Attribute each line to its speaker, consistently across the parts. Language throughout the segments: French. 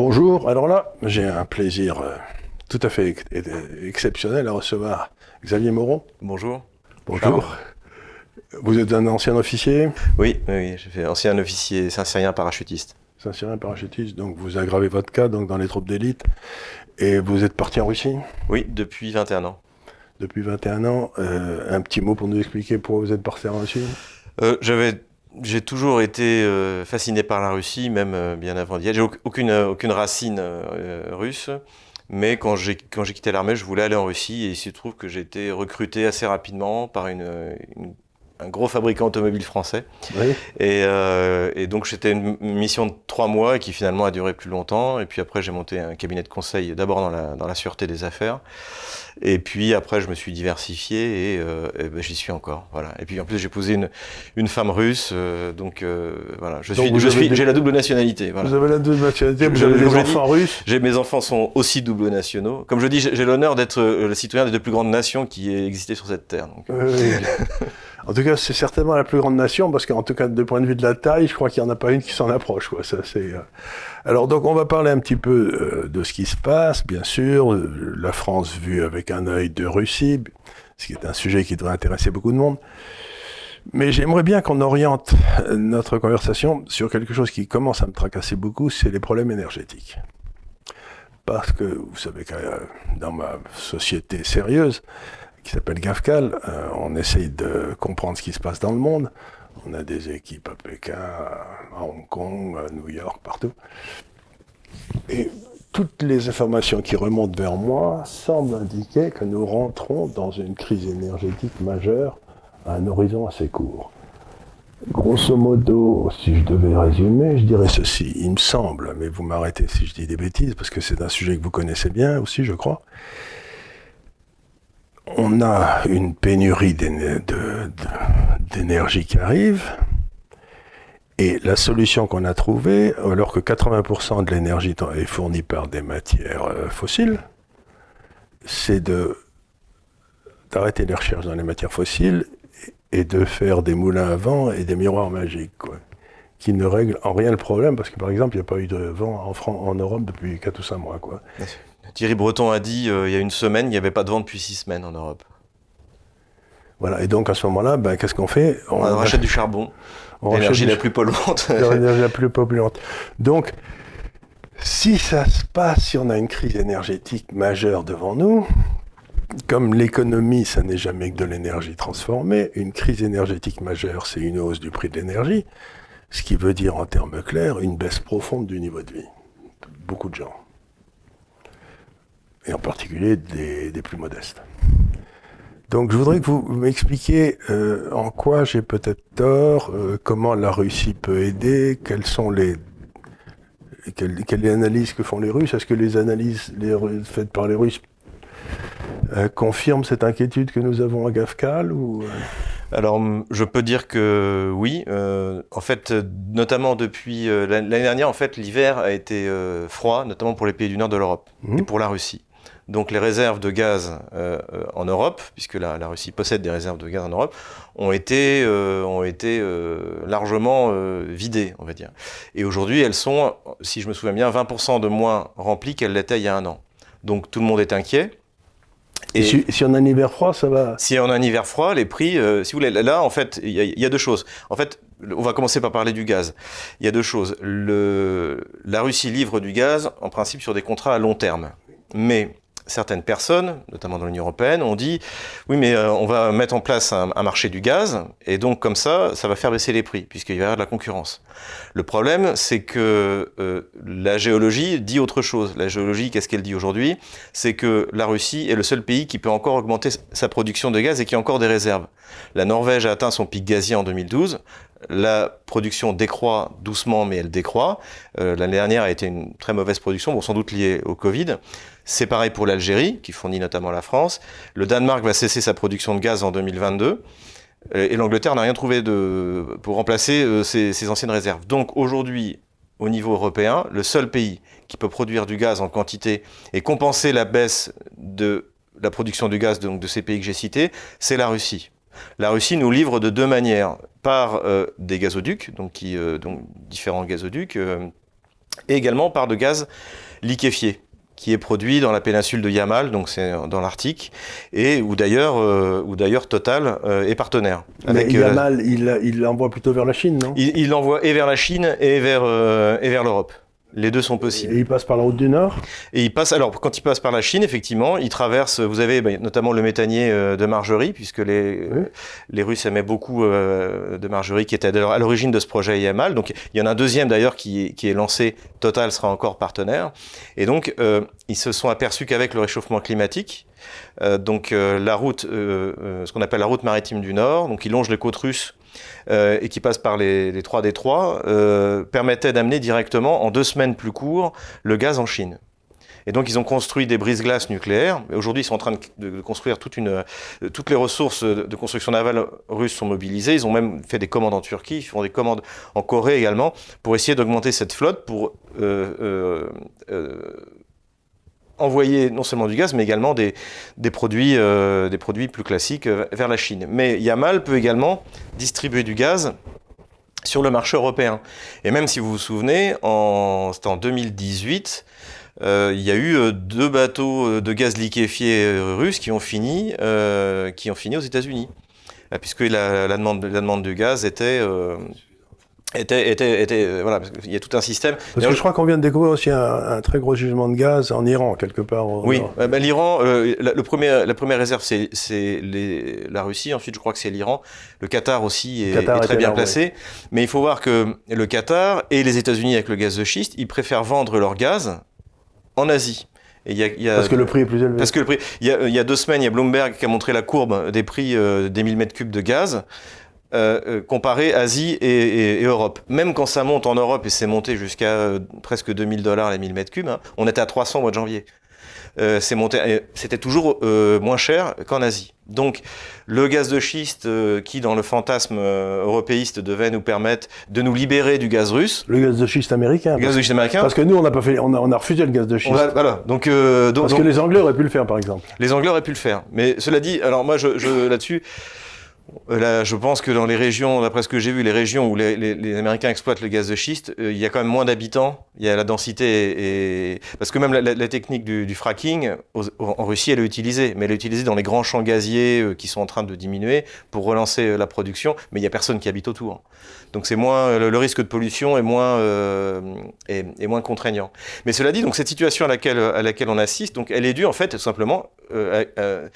Speaker 1: Bonjour, alors là, j'ai un plaisir euh, tout à fait ex- exceptionnel à recevoir Xavier Moron.
Speaker 2: Bonjour.
Speaker 1: Bonjour. Vous êtes un ancien officier,
Speaker 2: Oui, oui, j'ai fait ancien officier saint-cyrien parachutiste.
Speaker 1: Saint-Cyrien parachutiste, donc vous aggravez votre cas donc dans les troupes d'élite, et vous êtes parti en Russie?
Speaker 2: Oui, depuis 21 ans.
Speaker 1: depuis 21 ans. Euh, un petit mot pour nous expliquer pourquoi vous êtes parti en Russie?
Speaker 2: Euh, j'avais, j'ai toujours été euh, fasciné par la Russie, même euh, bien avant d'y être. J'ai au- aucune, euh, aucune racine euh, russe, mais quand j'ai, quand j'ai quitté l'armée, je voulais aller en Russie et il se trouve que j'ai été recruté assez rapidement par une, une- un gros fabricant automobile français.
Speaker 1: Oui.
Speaker 2: Et, euh, et donc c'était une mission de trois mois qui finalement a duré plus longtemps. Et puis après j'ai monté un cabinet de conseil d'abord dans la, dans la sûreté des affaires. Et puis après je me suis diversifié et, euh, et ben, j'y suis encore. Voilà. Et puis en plus j'ai posé une, une femme russe. euh, donc voilà, je
Speaker 1: Donc
Speaker 2: suis,
Speaker 1: vous
Speaker 2: je
Speaker 1: avez
Speaker 2: suis,
Speaker 1: des-
Speaker 2: j'ai la double nationalité. Voilà.
Speaker 1: Vous avez la double nationalité, vous avez des enfants russes
Speaker 2: J'ai, mes enfants sont aussi double nationaux. Comme je dis, j'ai l'honneur d'être le citoyen des deux plus grandes nations qui aient existé sur cette terre. Donc,
Speaker 1: Oui, oui. En tout cas, c'est certainement la plus grande nation, parce qu'en tout cas, du point de vue de la taille, je crois qu'il n'y en a pas une qui s'en approche. Quoi. Ça, euh, Alors, donc, on va parler un petit peu euh, de ce qui se passe, bien sûr. euh, la France vue avec un œil de Russie, ce qui est un sujet qui devrait intéresser beaucoup de monde. Mais j'aimerais bien qu'on oriente notre conversation sur quelque chose qui commence à me tracasser beaucoup, c'est les problèmes énergétiques. Parce que vous savez dans ma société sérieuse, qui s'appelle GAFCAL, euh, on essaye de comprendre ce qui se passe dans le monde. On a des équipes à Pékin, à Hong Kong, à New York, partout. Et toutes les informations qui remontent vers moi semblent indiquer que nous rentrons dans une crise énergétique majeure à un horizon assez court. Grosso modo, si je devais résumer, je dirais ceci. Il me semble, mais vous m'arrêtez si je dis des bêtises, parce que c'est un sujet que vous connaissez bien aussi, je crois. On a une pénurie d'énergie qui arrive. Et la solution qu'on a trouvée, alors que 80% de l'énergie est fournie par des matières euh, fossiles, c'est d'arrêter les recherches dans les matières fossiles et de faire des moulins à vent et des miroirs magiques, quoi, qui ne règlent en rien le problème, parce que par exemple, il n'y a pas eu de vent en, Fran- en Europe depuis 4 ou 5 mois. Quoi.
Speaker 2: Thierry Breton a dit euh, il y a une semaine, il n'y avait pas de vent depuis six semaines en Europe.
Speaker 1: Voilà, et donc à ce moment-là, ben, qu'est-ce qu'on fait?
Speaker 2: On, rachète du charbon, l'énergie
Speaker 1: du-
Speaker 2: la plus polluante.
Speaker 1: l'énergie la plus polluante. Donc, si ça se passe, si on a une crise énergétique majeure devant nous, comme l'économie, ça n'est jamais que de l'énergie transformée, une crise énergétique majeure, c'est une hausse du prix de l'énergie, ce qui veut dire en termes clairs une baisse profonde du niveau de vie. Beaucoup de gens. Et en particulier des, des plus modestes. Donc je voudrais que vous m'expliquiez euh, en quoi j'ai peut-être tort, euh, comment la Russie peut aider, quelles sont les quelle, quelle est l'analyse que font les Russes Est-ce que les analyses les faites par les Russes euh, confirment cette inquiétude que nous avons à Gafcal ou
Speaker 2: Alors, je peux dire que oui. euh, en fait, notamment depuis euh, l'an- l'année dernière, en fait, l'hiver a été euh, froid, notamment pour les pays du nord de l'Europe
Speaker 1: Mhm.
Speaker 2: et pour la Russie. Donc, les réserves de gaz euh, euh, en Europe, puisque la, la Russie possède des réserves de gaz en Europe, ont été, euh, ont été euh, largement euh, vidées, on va dire. Et aujourd'hui, elles sont, si je me souviens bien, 20% de moins remplies qu'elles l'étaient il y a un an. Donc, tout le monde est inquiet.
Speaker 1: et si, si on a un hiver froid, ça va
Speaker 2: Si on a un hiver froid, les prix, euh, si vous voulez, là, en fait, il y, y a deux choses. En fait, on va commencer par parler du gaz. Il y a deux choses. Le, la Russie livre du gaz, en principe, sur des contrats à long terme. Mais certaines personnes, notamment dans l'Union européenne, ont dit oui, mais euh, on va mettre en place un, un marché du gaz, et donc comme ça, ça va faire baisser les prix, puisqu'il va y avoir de la concurrence. Le problème, c'est que euh, la géologie dit autre chose. La géologie, qu'est-ce qu'elle dit aujourd'hui? C'est que la Russie est le seul pays qui peut encore augmenter sa production de gaz et qui a encore des réserves. La Norvège a atteint son pic gazier en 2012. La production décroît doucement, mais elle décroît. Euh, L'année dernière a été une très mauvaise production, sans doute liée au Covid. C'est pareil pour l'Algérie, qui fournit notamment la France. Le Danemark va cesser sa production de gaz en 2022. Euh, Et l'Angleterre n'a rien trouvé pour remplacer euh, ses, anciennes réserves. Donc aujourd'hui, au niveau européen, le seul pays qui peut produire du gaz en quantité et compenser la baisse de la production du gaz de ces pays que j'ai cités, c'est la Russie. La Russie nous livre de deux manières, par euh, des gazoducs, donc, qui, euh, donc différents gazoducs, euh, et également par de gaz liquéfié qui est produit dans la péninsule de Yamal, donc c'est dans l'Arctique, et où d'ailleurs, euh, où d'ailleurs Total euh, est partenaire.
Speaker 1: Mais Yamal, il, il l'envoie plutôt vers la Chine, non?
Speaker 2: Il l'envoie et vers la Chine et vers, et vers l'Europe. Les deux sont possibles.
Speaker 1: Et il passe par la route du Nord
Speaker 2: Et il passe, alors quand il passe par la Chine, effectivement, il traverse, vous avez bah, notamment le méthanier euh, de Margerie, puisque les, les Russes aimaient beaucoup euh, de Margerie, qui était à l'origine de ce projet Yamal. Donc il y en a un deuxième d'ailleurs qui, qui, est lancé, Total sera encore partenaire. Et donc euh, ils se sont aperçus qu'avec le réchauffement climatique, donc la route, ce qu'on appelle la route maritime du Nord, donc il longe les côtes russes euh, et qui passe par les, les trois détroits, euh, permettait d'amener directement, en deux semaines plus court, le gaz en Chine. Et donc, ils ont construit des brises-glaces nucléaires. Aujourd'hui, ils sont en train de, construire toute une, euh, toutes les ressources de construction navale russes sont mobilisées. Ils ont même fait des commandes en Turquie, ils font des commandes en Corée également, pour essayer d'augmenter cette flotte, pour envoyer non seulement du gaz, mais également des, des produits, euh, des produits plus classiques euh, vers la Chine. Mais Yamal peut également distribuer du gaz sur le marché européen. Et même si vous vous souvenez, en, c'était en 2018, euh, il y a eu deux bateaux de gaz liquéfié russes qui ont fini, qui ont fini aux États-Unis, puisque la, demande, la demande de gaz était était, était, était, euh, voilà, parce qu'il y a tout un système.
Speaker 1: Parce que je crois qu'on vient de découvrir aussi un, très gros jugement de gaz en Iran, quelque part.
Speaker 2: oui, euh, ben, l'Iran, euh, la, le premier, la première réserve, c'est la Russie. Ensuite, je crois que c'est l'Iran. Le Qatar aussi est, très bien placé. Mais il faut voir que le Qatar et les États-Unis avec le gaz de schiste, ils préfèrent vendre leur gaz en Asie.
Speaker 1: Et y a, y a, parce que le prix est plus élevé.
Speaker 2: Parce que le prix. Il y a, il y a deux semaines, il y a Bloomberg qui a montré la courbe des prix des 1000 mètres cubes de gaz. Euh, euh, comparé Asie et, Europe. Même quand ça monte en Europe, et c'est monté jusqu'à euh, presque 2000 dollars les 1000 mètres cubes, hein, on était à 300 au mois de janvier. c'est monté, c'était toujours moins cher qu'en Asie. Donc, le gaz de schiste, qui dans le fantasme européiste devait nous permettre de nous libérer du gaz russe.
Speaker 1: Le gaz de schiste américain.
Speaker 2: Le gaz de schiste américain.
Speaker 1: Parce que nous, on a pas fait, on a, on a refusé le gaz de schiste.
Speaker 2: voilà. Donc,
Speaker 1: donc, parce que les Anglais auraient pu le faire, par exemple.
Speaker 2: Les Anglais auraient pu le faire. Mais cela dit, alors moi, je, je là-dessus. Euh, là, je pense que dans les régions, d'après ce que j'ai vu, les régions où les, Américains exploitent le gaz de schiste, euh, il y a quand même moins d'habitants, il y a la densité, et, parce que même la, technique du, fracking, en Russie, elle est utilisée, mais elle est utilisée dans les grands champs gaziers euh, qui sont en train de diminuer pour relancer la production, mais il n'y a personne qui habite autour. Donc c'est moins le, risque de pollution est moins est, moins contraignant. Mais cela dit, donc cette situation à laquelle à laquelle on assiste, donc elle est due en fait tout simplement euh,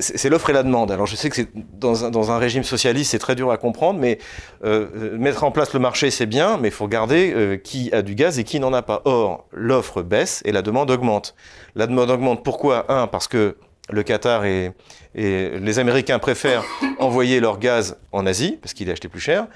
Speaker 2: c'est l'offre et la demande. Alors je sais que c'est dans un, dans un régime socialiste, c'est très dur à comprendre, mais euh, mettre en place le marché, c'est bien, mais il faut regarder euh, qui a du gaz et qui n'en a pas. Or, l'offre baisse et la demande augmente. La demande augmente pourquoi? Un, parce que le Qatar et, et les Américains préfèrent envoyer leur gaz en Asie, parce qu'il est acheté plus cher.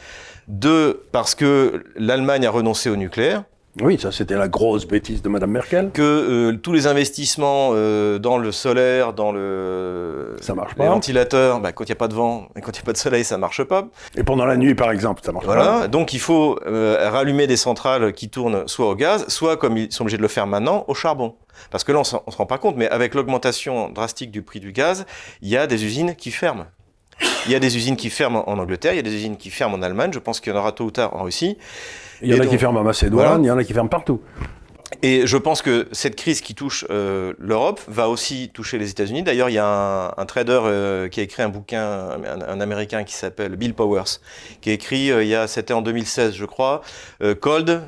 Speaker 2: Deux, parce que l'Allemagne a renoncé au nucléaire.
Speaker 1: Oui, ça c'était la grosse bêtise de Madame Merkel.
Speaker 2: Que euh, tous les investissements euh, dans le solaire, dans le
Speaker 1: ça marche
Speaker 2: les pas. ventilateurs, bah, quand il n'y a pas de vent et quand il n'y a pas de soleil, ça marche pas.
Speaker 1: Et pendant la nuit, par exemple, ça marche
Speaker 2: voilà.
Speaker 1: pas.
Speaker 2: Voilà, donc il faut euh, rallumer des centrales qui tournent soit au gaz, soit comme ils sont obligés de le faire maintenant, au charbon. Parce que là, on ne se rend pas compte, mais avec l'augmentation drastique du prix du gaz, il y a des usines qui ferment. Il y a des usines qui ferment en Angleterre, il y a des usines qui ferment en Allemagne, je pense qu'il y en aura tôt ou tard en Russie.
Speaker 1: Il y en a qui ferment en Macédoine, voilà. il y en a qui ferment partout.
Speaker 2: Et je pense que cette crise qui touche euh, l'Europe va aussi toucher les États-Unis. D'ailleurs, il y a un, un trader euh, qui a écrit un bouquin, un, un Américain qui s'appelle Bill Powers, qui a écrit, euh, il y a, c'était en 2016, je crois, euh, Cold,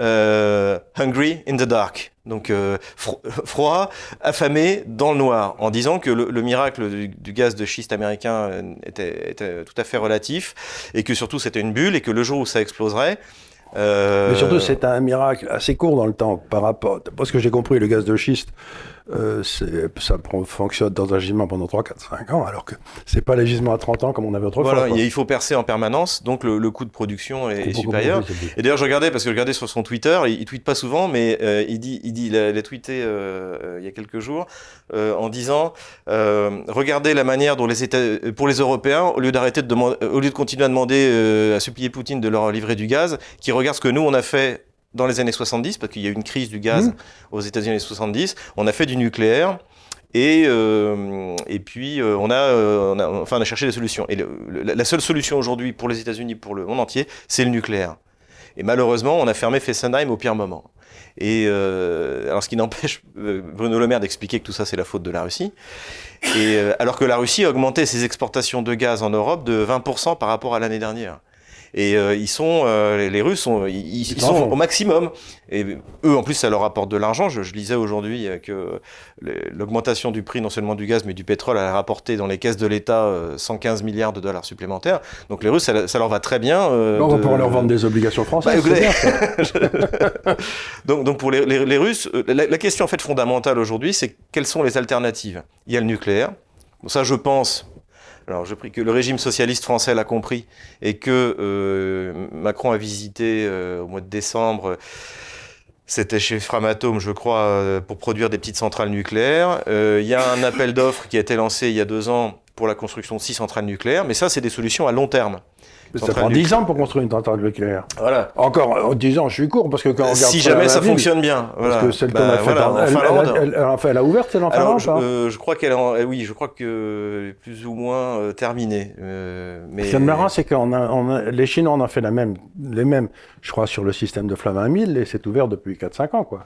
Speaker 2: euh, Hungry in the Dark. Donc froid, affamé dans le noir, en disant que le, le miracle du, du, gaz de schiste américain était, était, tout à fait relatif, et que surtout c'était une bulle, et que le jour où ça exploserait,
Speaker 1: euh... Mais surtout, c'est un miracle assez court dans le temps par rapport. Parce que j'ai compris, le gaz de schiste, euh, ça fonctionne dans un gisement pendant 3, 4, 5 ans, alors que c'est pas les gisements à 30 ans comme on avait autrefois.
Speaker 2: Voilà, il faut percer en permanence, donc le, le coût de production est, est supérieur. Et d'ailleurs, je regardais, parce que je regardais sur son Twitter, il, il tweete pas souvent, mais euh, il dit, il dit, il a, il a tweeté euh, il y a quelques jours, en disant, regardez la manière dont les États, pour les Européens, au lieu d'arrêter de demander, au lieu de continuer à demander, à supplier Poutine de leur livrer du gaz, qui regardent ce que nous on a fait dans les années 70, parce qu'il y a eu une crise du gaz mmh. aux États-Unis les 70, on a fait du nucléaire. Et, euh, et puis euh, on, a, euh, on, a, enfin, on a cherché des solutions. Et le, le, la seule solution aujourd'hui pour les États-Unis, pour le monde entier, c'est le nucléaire. Et malheureusement, on a fermé Fessenheim au pire moment. Et euh, alors, ce qui n'empêche Bruno Le Maire d'expliquer que tout ça, c'est la faute de la Russie. Et euh, alors que la Russie a augmenté ses exportations de gaz en Europe de 20% par rapport à l'année dernière. Et euh, ils sont, euh, les Russes sont, ils, sont au maximum. Et eux, en plus, ça leur apporte de l'argent. Je, je lisais aujourd'hui euh, que l'augmentation du prix non seulement du gaz mais du pétrole a rapporté dans les caisses de l'État euh, 115 milliards de dollars supplémentaires. Donc les Russes, ça, ça leur va très bien. euh,
Speaker 1: on va
Speaker 2: de-
Speaker 1: pouvoir leur vendre des obligations françaises.
Speaker 2: Bah,
Speaker 1: bien,
Speaker 2: donc, donc pour les, les- les Russes, la, la question en fait fondamentale aujourd'hui, c'est quelles sont les alternatives? Il y a le nucléaire. Bon, ça, je pense. Alors, je prie que le régime socialiste français l'a compris et que euh, Macron a visité euh, au mois de décembre. C'était chez Framatome, je crois, euh, pour produire des petites centrales nucléaires. Il y a un appel d'offres qui a été lancé il y a deux ans pour la construction de six centrales nucléaires, mais ça, c'est des solutions à long terme.
Speaker 1: Ça prend
Speaker 2: nucléaire.
Speaker 1: 10 ans pour construire une centrale nucléaire.
Speaker 2: Voilà.
Speaker 1: Encore euh, 10 ans, je suis court parce que quand on regarde
Speaker 2: Si jamais ça
Speaker 1: ville,
Speaker 2: fonctionne bien. Voilà.
Speaker 1: Parce que celle qu'on
Speaker 2: Bah,
Speaker 1: a faite
Speaker 2: voilà,
Speaker 1: en,
Speaker 2: en
Speaker 1: elle, elle,
Speaker 2: Finlande.
Speaker 1: elle, elle, elle a ouverte celle en Finlande
Speaker 2: je, euh, je crois qu'elle eh oui, je crois que plus ou moins euh, terminée. euh, mais
Speaker 1: Ce qui est marrant, c'est que les Chinois en ont fait la même, les mêmes, je crois, sur le système de Flamme 1000 et c'est ouvert depuis 4-5 ans. Quoi.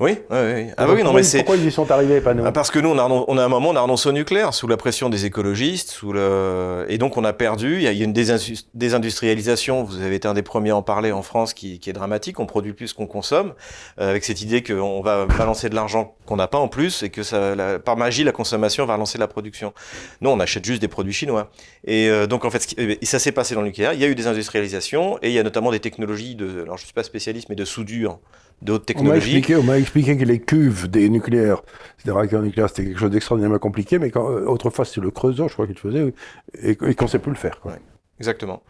Speaker 2: Oui, oui, oui. Ah
Speaker 1: Alors,
Speaker 2: oui, non, mais c'est
Speaker 1: pourquoi ils y sont arrivés, pas nous
Speaker 2: Ah, parce que nous, on a, on a un moment, on a renoncé au nucléaire sous la pression des écologistes, sous le et donc on a perdu. Il y a, une désindu- désindustrialisation. Vous avez été un des premiers à en parler en France, qui, qui est dramatique. On produit plus qu'on consomme, euh, avec cette idée qu'on va balancer de l'argent qu'on n'a pas en plus et que ça, la- par magie, la consommation va relancer la production. Nous, on achète juste des produits chinois. Et euh, donc en fait, qui- et ça s'est passé dans le nucléaire. Il y a eu des industrialisations et il y a notamment des technologies de, alors je suis pas spécialiste, mais de soudure, de haute
Speaker 1: On m'a
Speaker 2: technologie.
Speaker 1: expliqué, on m'a expliqué que les cuves des nucléaires, des réacteurs nucléaires, c'était quelque chose d'extraordinairement compliqué, mais quand, euh, autrefois c'était le creusot, je crois qu'ils faisaient, et, et qu'on ne sait plus le faire. Quoi.
Speaker 2: Exactement.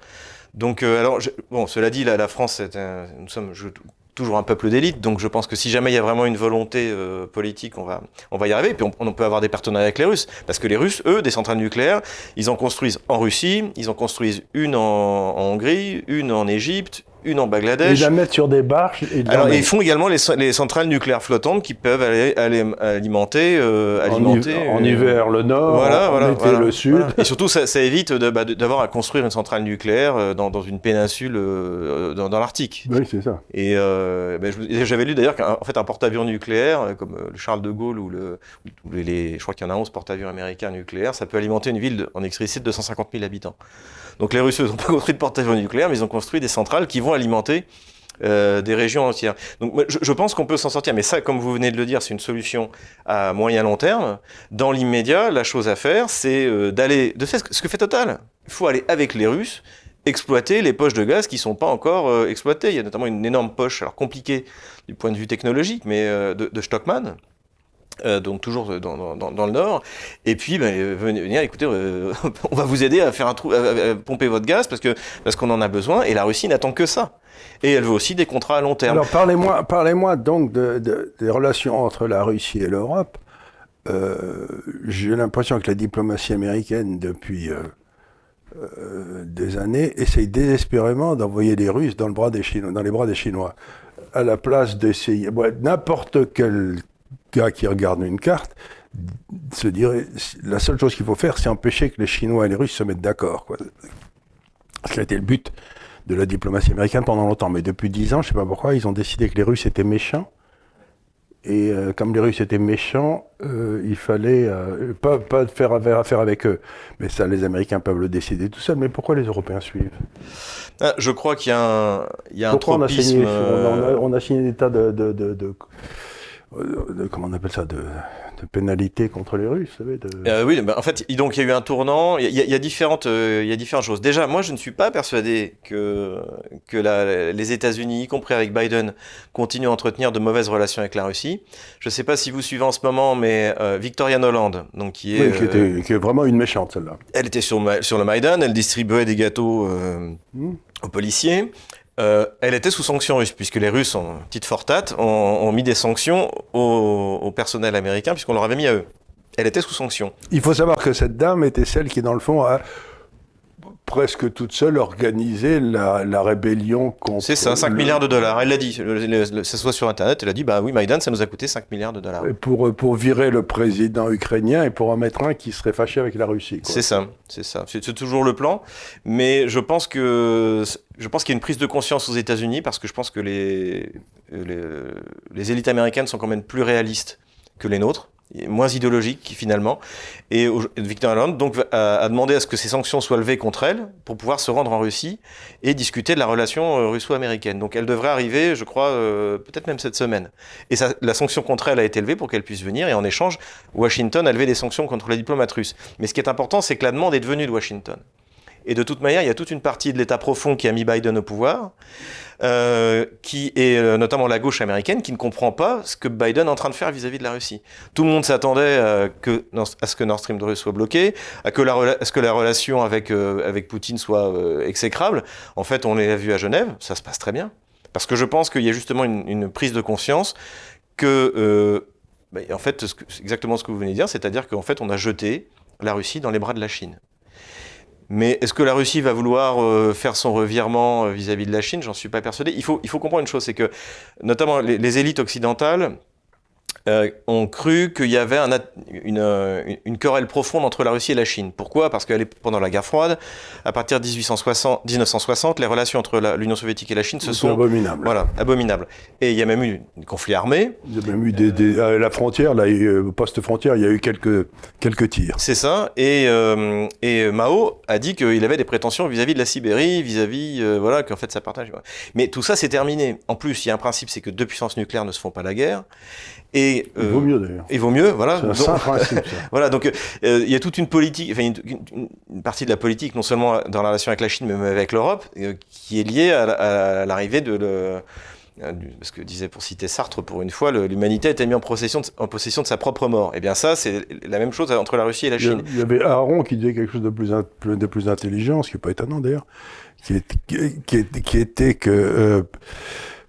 Speaker 2: Donc, euh, alors, je- bon, cela dit, la, la France, un- nous sommes je- toujours un peuple d'élite, donc je pense que si jamais il y a vraiment une volonté euh, politique, on va, on va y arriver. Et puis, on, on peut avoir des partenariats avec les Russes, parce que les Russes, eux, des centrales nucléaires, ils en construisent en Russie, ils en construisent une en, en Hongrie, une en Égypte, une en
Speaker 1: Ils
Speaker 2: Bangladesh.
Speaker 1: la mettent sur des barges et ils
Speaker 2: Alors, ils font également les, les centrales nucléaires flottantes qui peuvent aller, aller alimenter, euh,
Speaker 1: en,
Speaker 2: alimenter
Speaker 1: en
Speaker 2: euh,
Speaker 1: hiver, le nord,
Speaker 2: voilà,
Speaker 1: en
Speaker 2: voilà,
Speaker 1: été
Speaker 2: voilà,
Speaker 1: le sud.
Speaker 2: Et surtout, ça, ça évite bah, d'avoir à construire une centrale nucléaire euh, dans, dans une péninsule euh, dans, dans l'Arctique.
Speaker 1: Oui, c'est ça.
Speaker 2: Et ben, j'avais lu d'ailleurs qu'en fait, un porte-avions nucléaire, comme le Charles de Gaulle ou, le, ou les, les- je crois qu'il y en a 11 porte-avions américains nucléaires, ça peut alimenter une ville de- en électricité de 250 000 habitants. Donc les Russes n'ont pas construit de porte-avions nucléaires, mais ils ont construit des centrales qui vont alimenter euh, des régions entières. Donc je, pense qu'on peut s'en sortir, mais ça, comme vous venez de le dire, c'est une solution à moyen long terme. Dans l'immédiat, la chose à faire, c'est euh, d'aller, de faire ce que- fait Total. Il faut aller avec les Russes exploiter les poches de gaz qui sont pas encore euh, exploitées. Il y a notamment une énorme poche, alors compliquée du point de vue technologique, mais de, de Stockman. Euh, donc toujours dans, dans- le nord, et puis ben, euh, venez, écoutez, euh, on va vous aider à faire un trou, à, pomper votre gaz parce que parce qu'on en a besoin, et la Russie n'attend que ça. Et elle veut aussi des contrats à long terme.
Speaker 1: Alors parlez-moi, parlez-moi donc de, de- des relations entre la Russie et l'Europe. J'ai l'impression que la diplomatie américaine, depuis des années, essaye désespérément d'envoyer les Russes dans, le bras des Chinois, dans les bras des Chinois, à la place d'essayer. N'importe quel gars qui regarde une carte se dirait la seule chose qu'il faut faire, c'est empêcher que les Chinois et les Russes se mettent d'accord. Ça a été le but de la diplomatie américaine pendant longtemps. Mais depuis dix ans, je ne sais pas pourquoi, ils ont décidé que les Russes étaient méchants. Et euh, comme les Russes étaient méchants, euh, il fallait euh, pas, pas faire affaire avec eux. Mais ça, les Américains peuvent le décider tout seuls. Mais pourquoi les Européens suivent?
Speaker 2: Ah, je crois qu'il y a un, il y a un
Speaker 1: Pourquoi on a, signé, on, a, on a signé des tas de, de, de, de- de- comment on appelle ça, de, de pénalités contre les Russes, vous savez, de-
Speaker 2: Euh, oui, ben, en fait, il- donc il y a eu un tournant. Il y a, il y a différentes, euh, il y a différentes choses. Déjà, moi, je ne suis pas persuadé que que la- les États-Unis, y compris avec Biden, continuent à entretenir de mauvaises relations avec la Russie. Je ne sais pas si vous suivez en ce moment, mais euh, Victoria Noland, donc qui est,
Speaker 1: Oui, qui,
Speaker 2: euh,
Speaker 1: était, qui est vraiment une méchante, celle-là.
Speaker 2: elle était sur, sur le Maïdan, elle distribuait des gâteaux euh,
Speaker 1: Hmm.
Speaker 2: aux policiers. Euh, elle était sous sanctions russes, puisque les Russes, en petite fortate, ont, ont mis des sanctions au, au personnel américain, puisqu'on leur avait mis à eux. Elle était sous sanctions.
Speaker 1: Il faut savoir que cette dame était celle qui, dans le fond, a presque toute seule organiser la, la rébellion contre.
Speaker 2: C'est ça, 5
Speaker 1: le-
Speaker 2: milliards de dollars. Elle l'a dit, ça soit sur Internet, elle a dit, bah oui, Maïdan, ça nous a coûté 5 milliards de dollars.
Speaker 1: Et Pour, pour virer le président ukrainien et pour en mettre un qui serait fâché avec la Russie.
Speaker 2: C'est ça, c'est ça. C'est toujours le plan, mais je pense que je pense qu'il y a une prise de conscience aux États-Unis parce que je pense que les, les les élites américaines sont quand même plus réalistes que les nôtres, moins idéologiques finalement. Et Victor Hollande donc a, demandé à ce que ces sanctions soient levées contre elle pour pouvoir se rendre en Russie et discuter de la relation euh, russo-américaine. Donc elle devrait arriver, je crois, euh, peut-être même cette semaine. Et la sanction contre elle a été levée pour qu'elle puisse venir et en échange, Washington a levé des sanctions contre les diplomates russes. Mais ce qui est important, c'est que la demande est devenue de Washington. Et de toute manière, il y a toute une partie de l'État profond qui a mis Biden au pouvoir, euh, qui est euh, notamment la gauche américaine, qui ne comprend pas ce que Biden est en train de faire vis-à-vis de la Russie. Tout le monde s'attendait euh, à ce que Nord Stream 2 soit bloqué, à, ce que la relation avec, avec Poutine soit exécrable. En fait, on l'a vu à Genève, ça se passe très bien. Parce que je pense qu'il y a justement une, prise de conscience que, bah, en fait, c'est exactement ce que vous venez de dire, c'est-à-dire qu'en fait, on a jeté la Russie dans les bras de la Chine. Mais est-ce que la Russie va vouloir euh, faire son revirement euh, vis-à-vis de la Chine? J'en suis pas persuadé. Il faut, comprendre une chose, c'est que notamment les, les élites occidentales euh, ont cru qu'il y avait un une, euh, une querelle profonde entre la Russie et la Chine. Pourquoi? Parce que pendant la guerre froide, à partir de 1860, 1960, les relations entre l'Union soviétique et la Chine se sont
Speaker 1: abominable.
Speaker 2: voilà, abominables. Et il y a même eu un conflit armé.
Speaker 1: Il y a même eu des, des- à la frontière, là, il y a eu- au poste frontière, il y a eu quelques, quelques tirs.
Speaker 2: C'est ça. Et, euh, et Mao a dit qu'il avait des prétentions vis-à-vis de la Sibérie, vis-à-vis, euh, voilà, qu'en fait ça partage. Mais tout ça, c'est terminé. En plus, il y a un principe, c'est que deux puissances nucléaires ne se font pas la guerre. Et,
Speaker 1: Il
Speaker 2: euh,
Speaker 1: vaut mieux d'ailleurs.
Speaker 2: Il vaut mieux, voilà.
Speaker 1: C'est un
Speaker 2: Donc-
Speaker 1: saint principe, ça.
Speaker 2: voilà, donc euh, il y a toute une politique, enfin une, une- une partie de la politique, non seulement dans la relation avec la Chine, mais même avec l'Europe, euh, qui est liée à, la- à l'arrivée de le, euh, parce que disait pour citer Sartre pour une fois, l'humanité a été mise en possession, de, en possession de sa propre mort. Et bien ça, c'est la même chose entre la Russie et la Chine.
Speaker 1: il y avait Aaron qui disait quelque chose de plus, de intelligent, ce qui n'est pas étonnant d'ailleurs, qui, est- qui, qui- qui était que euh,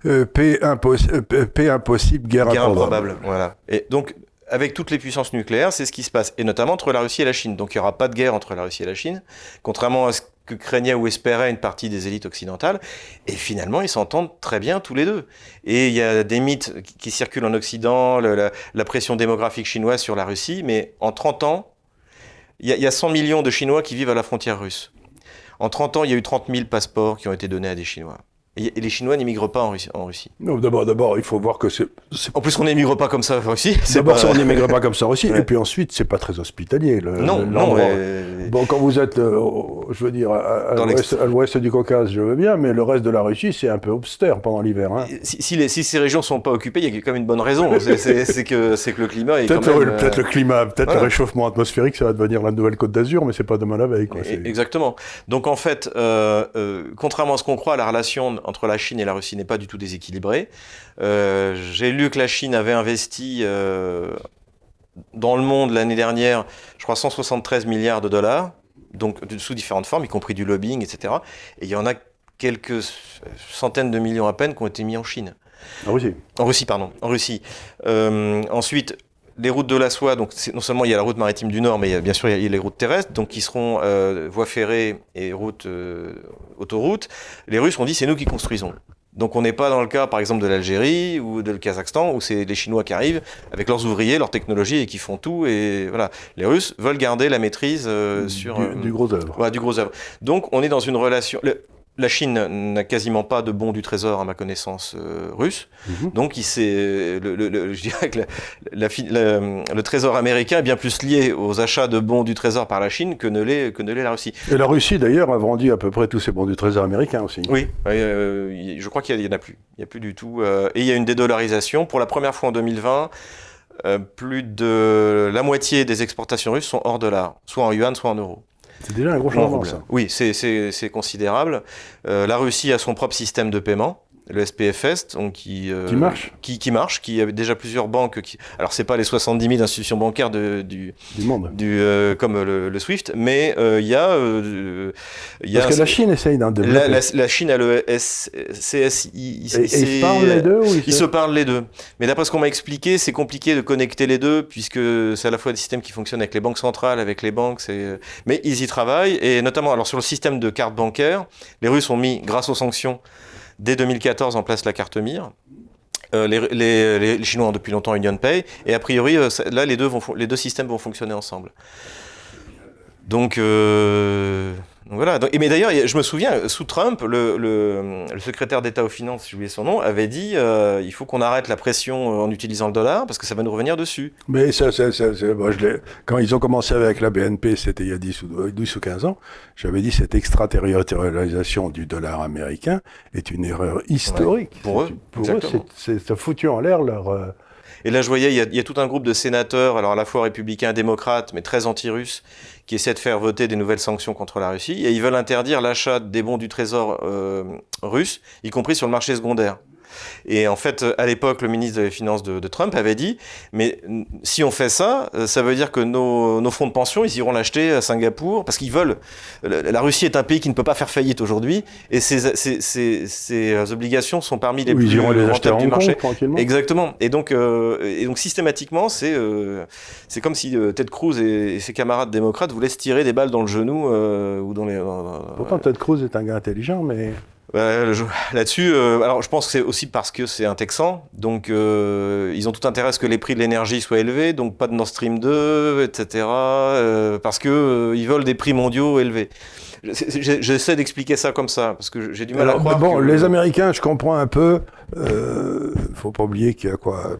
Speaker 1: euh, paix, impos- euh, paix impossible, guerre,
Speaker 2: Guerre
Speaker 1: improbable.
Speaker 2: improbable. Voilà. Et donc, avec toutes les puissances nucléaires, c'est ce qui se passe, et notamment entre la Russie et la Chine. Donc, il n'y aura pas de guerre entre la Russie et la Chine, contrairement à ce que craignait ou espérait une partie des élites occidentales. Et finalement, ils s'entendent très bien tous les deux. Et il y a des mythes qui, circulent en Occident, le- la, la pression démographique chinoise sur la Russie, mais en 30 ans, il y, y a 100 millions de Chinois qui vivent à la frontière russe. En 30 ans, il y a eu 30 000 passeports qui ont été donnés à des Chinois. Et, et les Chinois n'émigrent pas en Russie. En Russie.
Speaker 1: Non, D'abord, d'abord, il faut voir que c'est.
Speaker 2: En plus, on n'émigre pas comme ça en Russie.
Speaker 1: D'abord,
Speaker 2: pas-
Speaker 1: ça, on n'immigre pas comme ça aussi.
Speaker 2: Ouais.
Speaker 1: Et puis ensuite, c'est pas très hospitalier. le-
Speaker 2: Non,
Speaker 1: le-
Speaker 2: non.
Speaker 1: Bon, quand vous êtes, euh, je veux dire, à, l'ouest du Caucase, je veux bien, mais le reste de la Russie, c'est un peu austère pendant l'hiver. Hein.
Speaker 2: Si, si les- si ces régions sont pas occupées, il y a quand même une bonne raison. C'est- que, c'est que le climat est
Speaker 1: Peut-être
Speaker 2: même, euh,
Speaker 1: le climat, peut-être
Speaker 2: voilà.
Speaker 1: le réchauffement atmosphérique, ça va devenir la nouvelle Côte d'Azur, mais c'est pas demain la veille. Quoi.
Speaker 2: Exactement. Donc en fait, euh, euh, contrairement à ce qu'on croit, la relation entre la Chine et la Russie n'est pas du tout déséquilibrée. Euh, J'ai lu que la Chine avait investi euh, dans le monde l'année dernière, je crois 173 milliards de dollars, donc sous différentes formes, y compris du lobbying, etc. Et il y en a quelques centaines de millions à peine qui ont été mis en Chine.
Speaker 1: En Russie.
Speaker 2: En Russie, pardon. En Russie. Euh, ensuite, les routes de la soie, donc non seulement il y a la route maritime du Nord, mais il y a- bien sûr il y a les routes terrestres, donc qui seront euh, voies ferrées et routes euh, autoroutes. Les Russes ont dit c'est nous qui construisons. Donc on n'est pas dans le cas par exemple de l'Algérie ou de le Kazakhstan où c'est les Chinois qui arrivent avec leurs ouvriers, leur technologie et qui font tout et voilà. Les Russes veulent garder la maîtrise euh, sur
Speaker 1: du, du gros œuvre.
Speaker 2: voilà, du gros œuvre. Donc on est dans une relation. le- la Chine n'a quasiment pas de bons du trésor à ma connaissance euh, russe.
Speaker 1: Mhm.
Speaker 2: Donc il le, le- le- je dirais que la- la fi- la- le trésor américain est bien plus lié aux achats de bons du trésor par la Chine que ne l'est que ne l'est la Russie.
Speaker 1: Et la Russie, d'ailleurs, a vendu à peu près tous ses bons du trésor américain aussi.
Speaker 2: Oui, euh, je crois qu'il n'y en a plus. Il n'y a plus du tout. euh, et il y a une dédollarisation. Pour la première fois en 2020, euh, plus de la moitié des exportations russes sont hors dollar, soit en yuan, soit en euros.
Speaker 1: C'est déjà un gros changement, ça.
Speaker 2: Oui, c'est- c'est c'est considérable. Euh, la Russie a son propre système de paiement. Le SPFS, donc qui, euh,
Speaker 1: qui marche,
Speaker 2: qui, qui, marche, qui a déjà plusieurs banques. Qui... Alors c'est pas les 70 000 institutions bancaires de, du,
Speaker 1: du monde,
Speaker 2: du, euh, comme le, le, SWIFT, mais euh, il y a,
Speaker 1: y a parce que la Chine essaye d'en développer.
Speaker 2: La, la, la, Chine a le S, CSI.
Speaker 1: Et, et ils se parlent les deux ou
Speaker 2: ils, ils se... se parlent les deux. Mais d'après ce qu'on m'a expliqué, c'est compliqué de connecter les deux puisque c'est à la fois des systèmes qui fonctionnent avec les banques centrales, avec les banques. C'est mais ils y travaillent et notamment alors sur le système de carte bancaire, les Russes ont mis grâce aux sanctions dès 2014 en place la carte MIR. Euh, les, Chinois ont depuis longtemps UnionPay, et a priori, euh, là, les deux, vont, les deux systèmes vont fonctionner ensemble. Donc, euh, donc voilà. Donc, et mais d'ailleurs, je me souviens, sous Trump, le, le, le secrétaire d'État aux finances, j'ai oublié son nom, avait dit euh, il faut qu'on arrête la pression en utilisant le dollar parce que ça va nous revenir dessus.
Speaker 1: Mais ça, ça, ça, moi, je quand ils ont commencé avec la BNP, c'était il y a 10 ou, 12 ou 15 ans, j'avais dit cette extraterritorialisation du dollar américain est une erreur historique.
Speaker 2: Ouais, pour eux,
Speaker 1: pour eux c'est foutu en l'air leur.
Speaker 2: Et là, je voyais, il y, a, il y, a, tout un groupe de sénateurs, alors à la fois républicains, démocrates, mais très anti-russes, qui essaient de faire voter des nouvelles sanctions contre la Russie. Et ils veulent interdire l'achat des bons du Trésor euh, russe, y compris sur le marché secondaire. Et en fait, à l'époque, le ministre des Finances de, de, Trump avait dit, mais si on fait ça, ça veut dire que nos, nos fonds de pension, ils iront l'acheter à Singapour, parce qu'ils veulent. La Russie est un pays qui ne peut pas faire faillite aujourd'hui, et ces, obligations sont parmi les
Speaker 1: oui,
Speaker 2: plus
Speaker 1: les
Speaker 2: rentables du marché. Exactement. Et donc, euh, et donc systématiquement, c'est euh, c'est comme si euh, Ted Cruz et, et, ses camarades démocrates voulaient se tirer des balles dans le genou euh, ou dans les.
Speaker 1: Pourtant, Ted Cruz est un gars intelligent, mais.
Speaker 2: Euh, Là-dessus, euh, alors je pense que c'est aussi parce que c'est un Texan, donc euh, ils ont tout intérêt à ce que les prix de l'énergie soient élevés, donc pas de Nord Stream 2, etc. Euh, parce que ils veulent des prix mondiaux élevés. J'essaie d'expliquer ça comme ça, parce que j'ai du mal
Speaker 1: alors,
Speaker 2: à croire.
Speaker 1: Bon,
Speaker 2: que...
Speaker 1: les Américains, je comprends un peu. Faut pas oublier qu'il y a quoi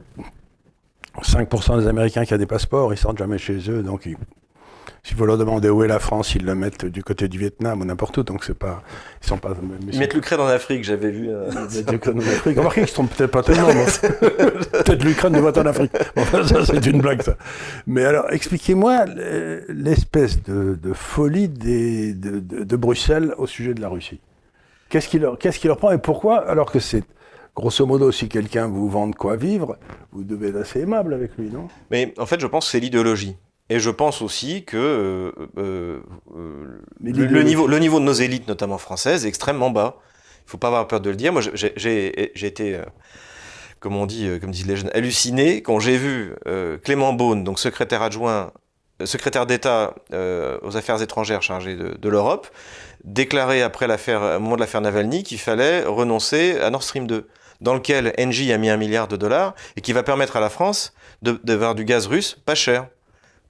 Speaker 1: 5% des Américains qui ont des passeports, ils sortent jamais chez eux, donc ils si vous leur demandez où est la France, ils la mettent du côté du Vietnam ou n'importe où. Donc c'est pas, ils sont pas.
Speaker 2: Ils mettent l'Ukraine en Afrique, j'avais vu. Euh...
Speaker 1: l'Ukraine en Afrique. Remarquez qu'ils se trompent peut-être pas tellement. peut-être l'Ukraine doit être en Afrique. Bon, ça c'est une blague ça. Mais alors, expliquez-moi l'espèce de, de, folie des, de, de, de, Bruxelles au sujet de la Russie. Qu'est-ce qui leur, qu'est-ce qui leur prend et pourquoi alors que c'est Grosso modo, si quelqu'un vous vend de quoi vivre, vous devez être assez aimable avec lui, non?
Speaker 2: Mais en fait, je pense que c'est l'idéologie. Et je pense aussi que euh, euh, le, le, niveau, le niveau de nos élites, notamment françaises, est extrêmement bas. Il faut pas avoir peur de le dire. Moi, j'ai été, euh, comme on dit, comme disent les jeunes, halluciné quand j'ai vu Clément Beaune, donc secrétaire adjoint, secrétaire d'État aux affaires étrangères chargé de, de l'Europe, déclarer après l'affaire, au moment de l'affaire Navalny, qu'il fallait renoncer à Nord Stream 2 dans lequel Engie a mis un milliard de dollars et qui va permettre à la France d'avoir du gaz russe pas cher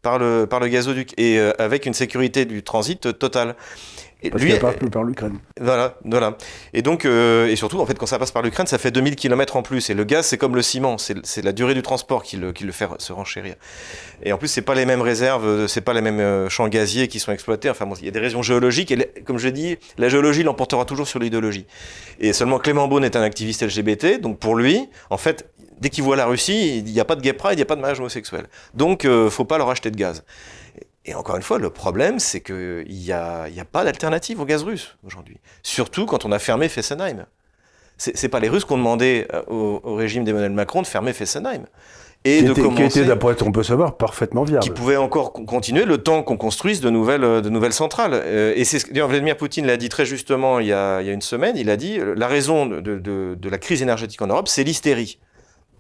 Speaker 2: par le, par le gazoduc et euh, avec une sécurité du transit totale.
Speaker 1: Et Parce lui, passe plus par l'Ukraine.
Speaker 2: Voilà, voilà. Et donc, euh, et surtout, en fait, quand ça passe par l'Ukraine, ça fait 2000 km en plus. Et le gaz, c'est comme le ciment, c'est la durée du transport qui le, qui le fait se renchérir. Et en plus, c'est pas les mêmes réserves, c'est pas les mêmes euh, champs gaziers qui sont exploités. Enfin, bon, il y a des raisons géologiques. Et comme je dis, la géologie l'emportera toujours sur l'idéologie. Et seulement Clément Beaune est un activiste LGBT, donc pour lui, en fait, dès qu'il voit la Russie, il n'y a pas de gay pride, il n'y a pas de mariage homosexuel. Donc, euh, faut pas leur acheter de gaz. Et encore une fois, le problème, c'est qu'il n'y a, y a pas d'alternative au gaz russe aujourd'hui. Surtout quand on a fermé Fessenheim. C'est pas les Russes qui ont demandé au, au régime d'Emmanuel Macron de fermer Fessenheim.
Speaker 1: Et qui de était, commencer, qui était, d'après ce qu'on peut savoir, parfaitement viable.
Speaker 2: Qui pouvait encore continuer le temps qu'on construise de nouvelles, de nouvelles centrales. Euh, et c'est Vladimir Poutine l'a dit très justement il y, a, il y a une semaine. Il a dit la raison de, de, de la crise énergétique en Europe, c'est l'hystérie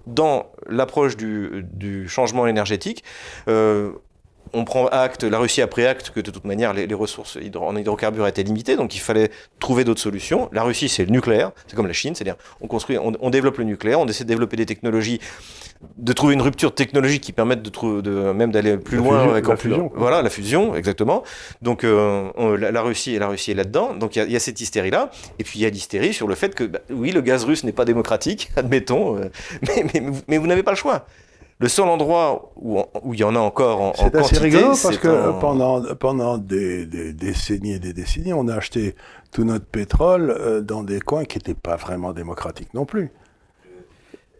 Speaker 2: dans l'approche du, changement énergétique, euh, on prend acte, la Russie a pris acte que de toute manière les, les ressources hydro, en hydrocarbures étaient limitées, donc il fallait trouver d'autres solutions. La Russie, c'est le nucléaire, c'est comme la Chine, c'est-à-dire on construit, on, on, développe le nucléaire, on essaie de développer des technologies, de trouver une rupture technologique qui permette de, même d'aller plus
Speaker 1: la
Speaker 2: loin
Speaker 1: fusion,
Speaker 2: avec
Speaker 1: la fusion.
Speaker 2: Voilà, la fusion, exactement. Donc euh, on, la, la, Russie, la Russie est là-dedans. Donc il y, y, a cette hystérie-là, et puis il y a l'hystérie sur le fait que bah, oui, le gaz russe n'est pas démocratique, admettons, euh, mais, mais, mais vous n'avez pas le choix. Le seul endroit où, où il y en a encore en,
Speaker 1: C'est
Speaker 2: assez
Speaker 1: rigolo parce que en... pendant, pendant des, des, décennies et des décennies, on a acheté tout notre pétrole euh, dans des coins qui n'étaient pas vraiment démocratiques non plus.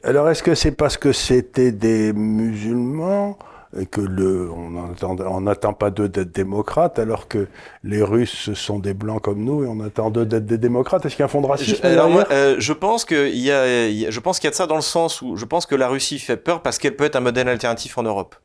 Speaker 1: Alors est-ce que c'est parce que c'était des musulmans et que le, on n'attend pas d'eux d'être démocrates, alors que les Russes sont des blancs comme nous et on attend d'eux d'être des démocrates. Est-ce qu'il y a un fond de racisme
Speaker 2: je, alors moi, euh, je pense qu'il y a, je pense qu'il y a de ça dans le sens où je pense que la Russie fait peur parce qu'elle peut être un modèle alternatif en Europe.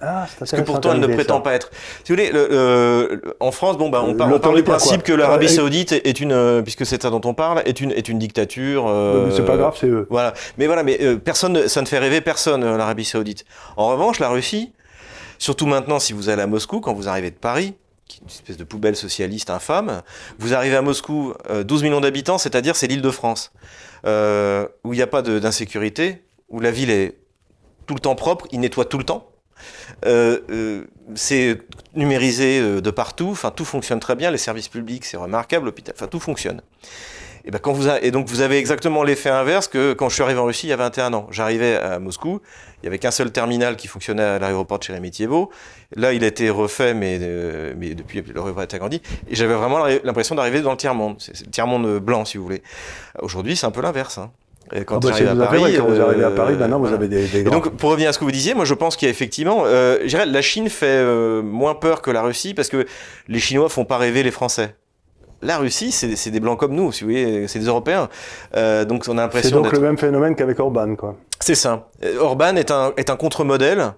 Speaker 1: Ah,
Speaker 2: Parce que pourtant, elle ne prétend pas être. Si vous voulez, le, en France, bon, bah, on, parle, on parle du principe que l'Arabie Saoudite est une, euh, puisque c'est ça dont on parle, est une, est une dictature.
Speaker 1: Euh, c'est pas grave, c'est eux.
Speaker 2: Voilà. Mais voilà, mais euh, personne, ça ne fait rêver personne, euh, l'Arabie Saoudite. En revanche, la Russie, surtout maintenant, si vous allez à Moscou, quand vous arrivez de Paris, qui est une espèce de poubelle socialiste infâme, vous arrivez à Moscou, 12 millions d'habitants, c'est-à-dire c'est l'île de France, où il n'y a pas d'insécurité, où la ville est tout le temps propre, il nettoie tout le temps. Euh, euh, c'est numérisé euh, de partout, enfin tout fonctionne très bien, les services publics c'est remarquable, l'hôpital, enfin tout fonctionne. Et, ben, donc vous avez exactement l'effet inverse que quand je suis arrivé en Russie il y a 21 ans. J'arrivais à Moscou, il y avait qu'un seul terminal qui fonctionnait à l'aéroport de Sheremetyevo. Là, il a été refait, mais, mais depuis l'aéroport a été agrandi. Et j'avais vraiment l'impression d'arriver dans le tiers-monde. C'est le tiers-monde blanc, si vous voulez. Aujourd'hui, c'est un peu l'inverse. Hein.
Speaker 1: Et quand, ah bah à Paris, quand vous arrivez à Paris, maintenant vous avez des, des
Speaker 2: Et donc, pour revenir à ce que vous disiez, moi je pense qu'il y a effectivement, euh, la Chine fait euh, moins peur que la Russie parce que les Chinois font pas rêver les Français. La Russie, c'est des blancs comme nous, si vous voulez, c'est des Européens. Euh, donc on a l'impression.
Speaker 1: C'est donc le même phénomène qu'avec Orban, quoi.
Speaker 2: C'est ça. Orban est un, est un contre-modèle,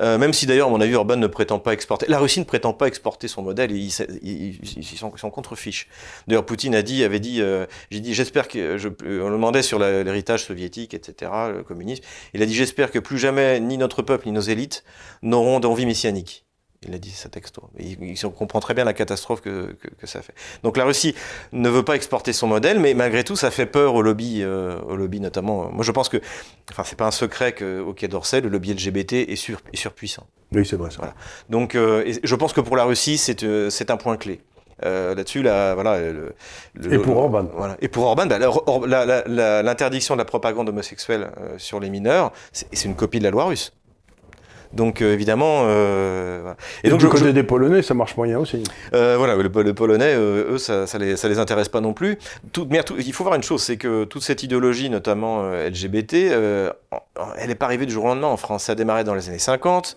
Speaker 2: euh, même si d'ailleurs, à mon avis, Orban ne prétend pas exporter. La Russie ne prétend pas exporter son modèle, ils, ils, ils, sont, sont contre-fiches. D'ailleurs, Poutine a dit, avait dit, euh, j'ai dit, j'espère que, je, on le demandait sur l'héritage soviétique, etc., le communisme. Il a dit, j'espère que plus jamais ni notre peuple ni nos élites n'auront d'envie messianique. Il a dit ça texto. Il, il, comprend très bien la catastrophe que, que, que, ça fait. Donc la Russie ne veut pas exporter son modèle, mais malgré tout, ça fait peur au lobby, euh, au lobby notamment. Moi, je pense que, enfin, c'est pas un secret qu'au Quai d'Orsay, le lobby LGBT est, sur, est surpuissant.
Speaker 1: Oui, c'est vrai. Ça.
Speaker 2: Voilà. Donc, euh, je pense que pour la Russie, c'est euh, un point clé. Euh, là-dessus, là, voilà. Le,
Speaker 1: le, et pour Orban.
Speaker 2: Voilà. Et pour Orban, bah, l'interdiction de la propagande homosexuelle euh, sur les mineurs, c'est une copie de la loi russe. Donc euh, évidemment. Euh,
Speaker 1: et, et donc du je, côté je... des Polonais, ça marche moyen aussi.
Speaker 2: Euh, voilà, le, le Polonais, eux, ça, ça, les, ça les intéresse pas non plus. Tout, mais tout, il faut voir une chose, c'est que toute cette idéologie, notamment LGBT, elle n'est pas arrivée du jour au lendemain en France. Ça a démarré dans les années 50.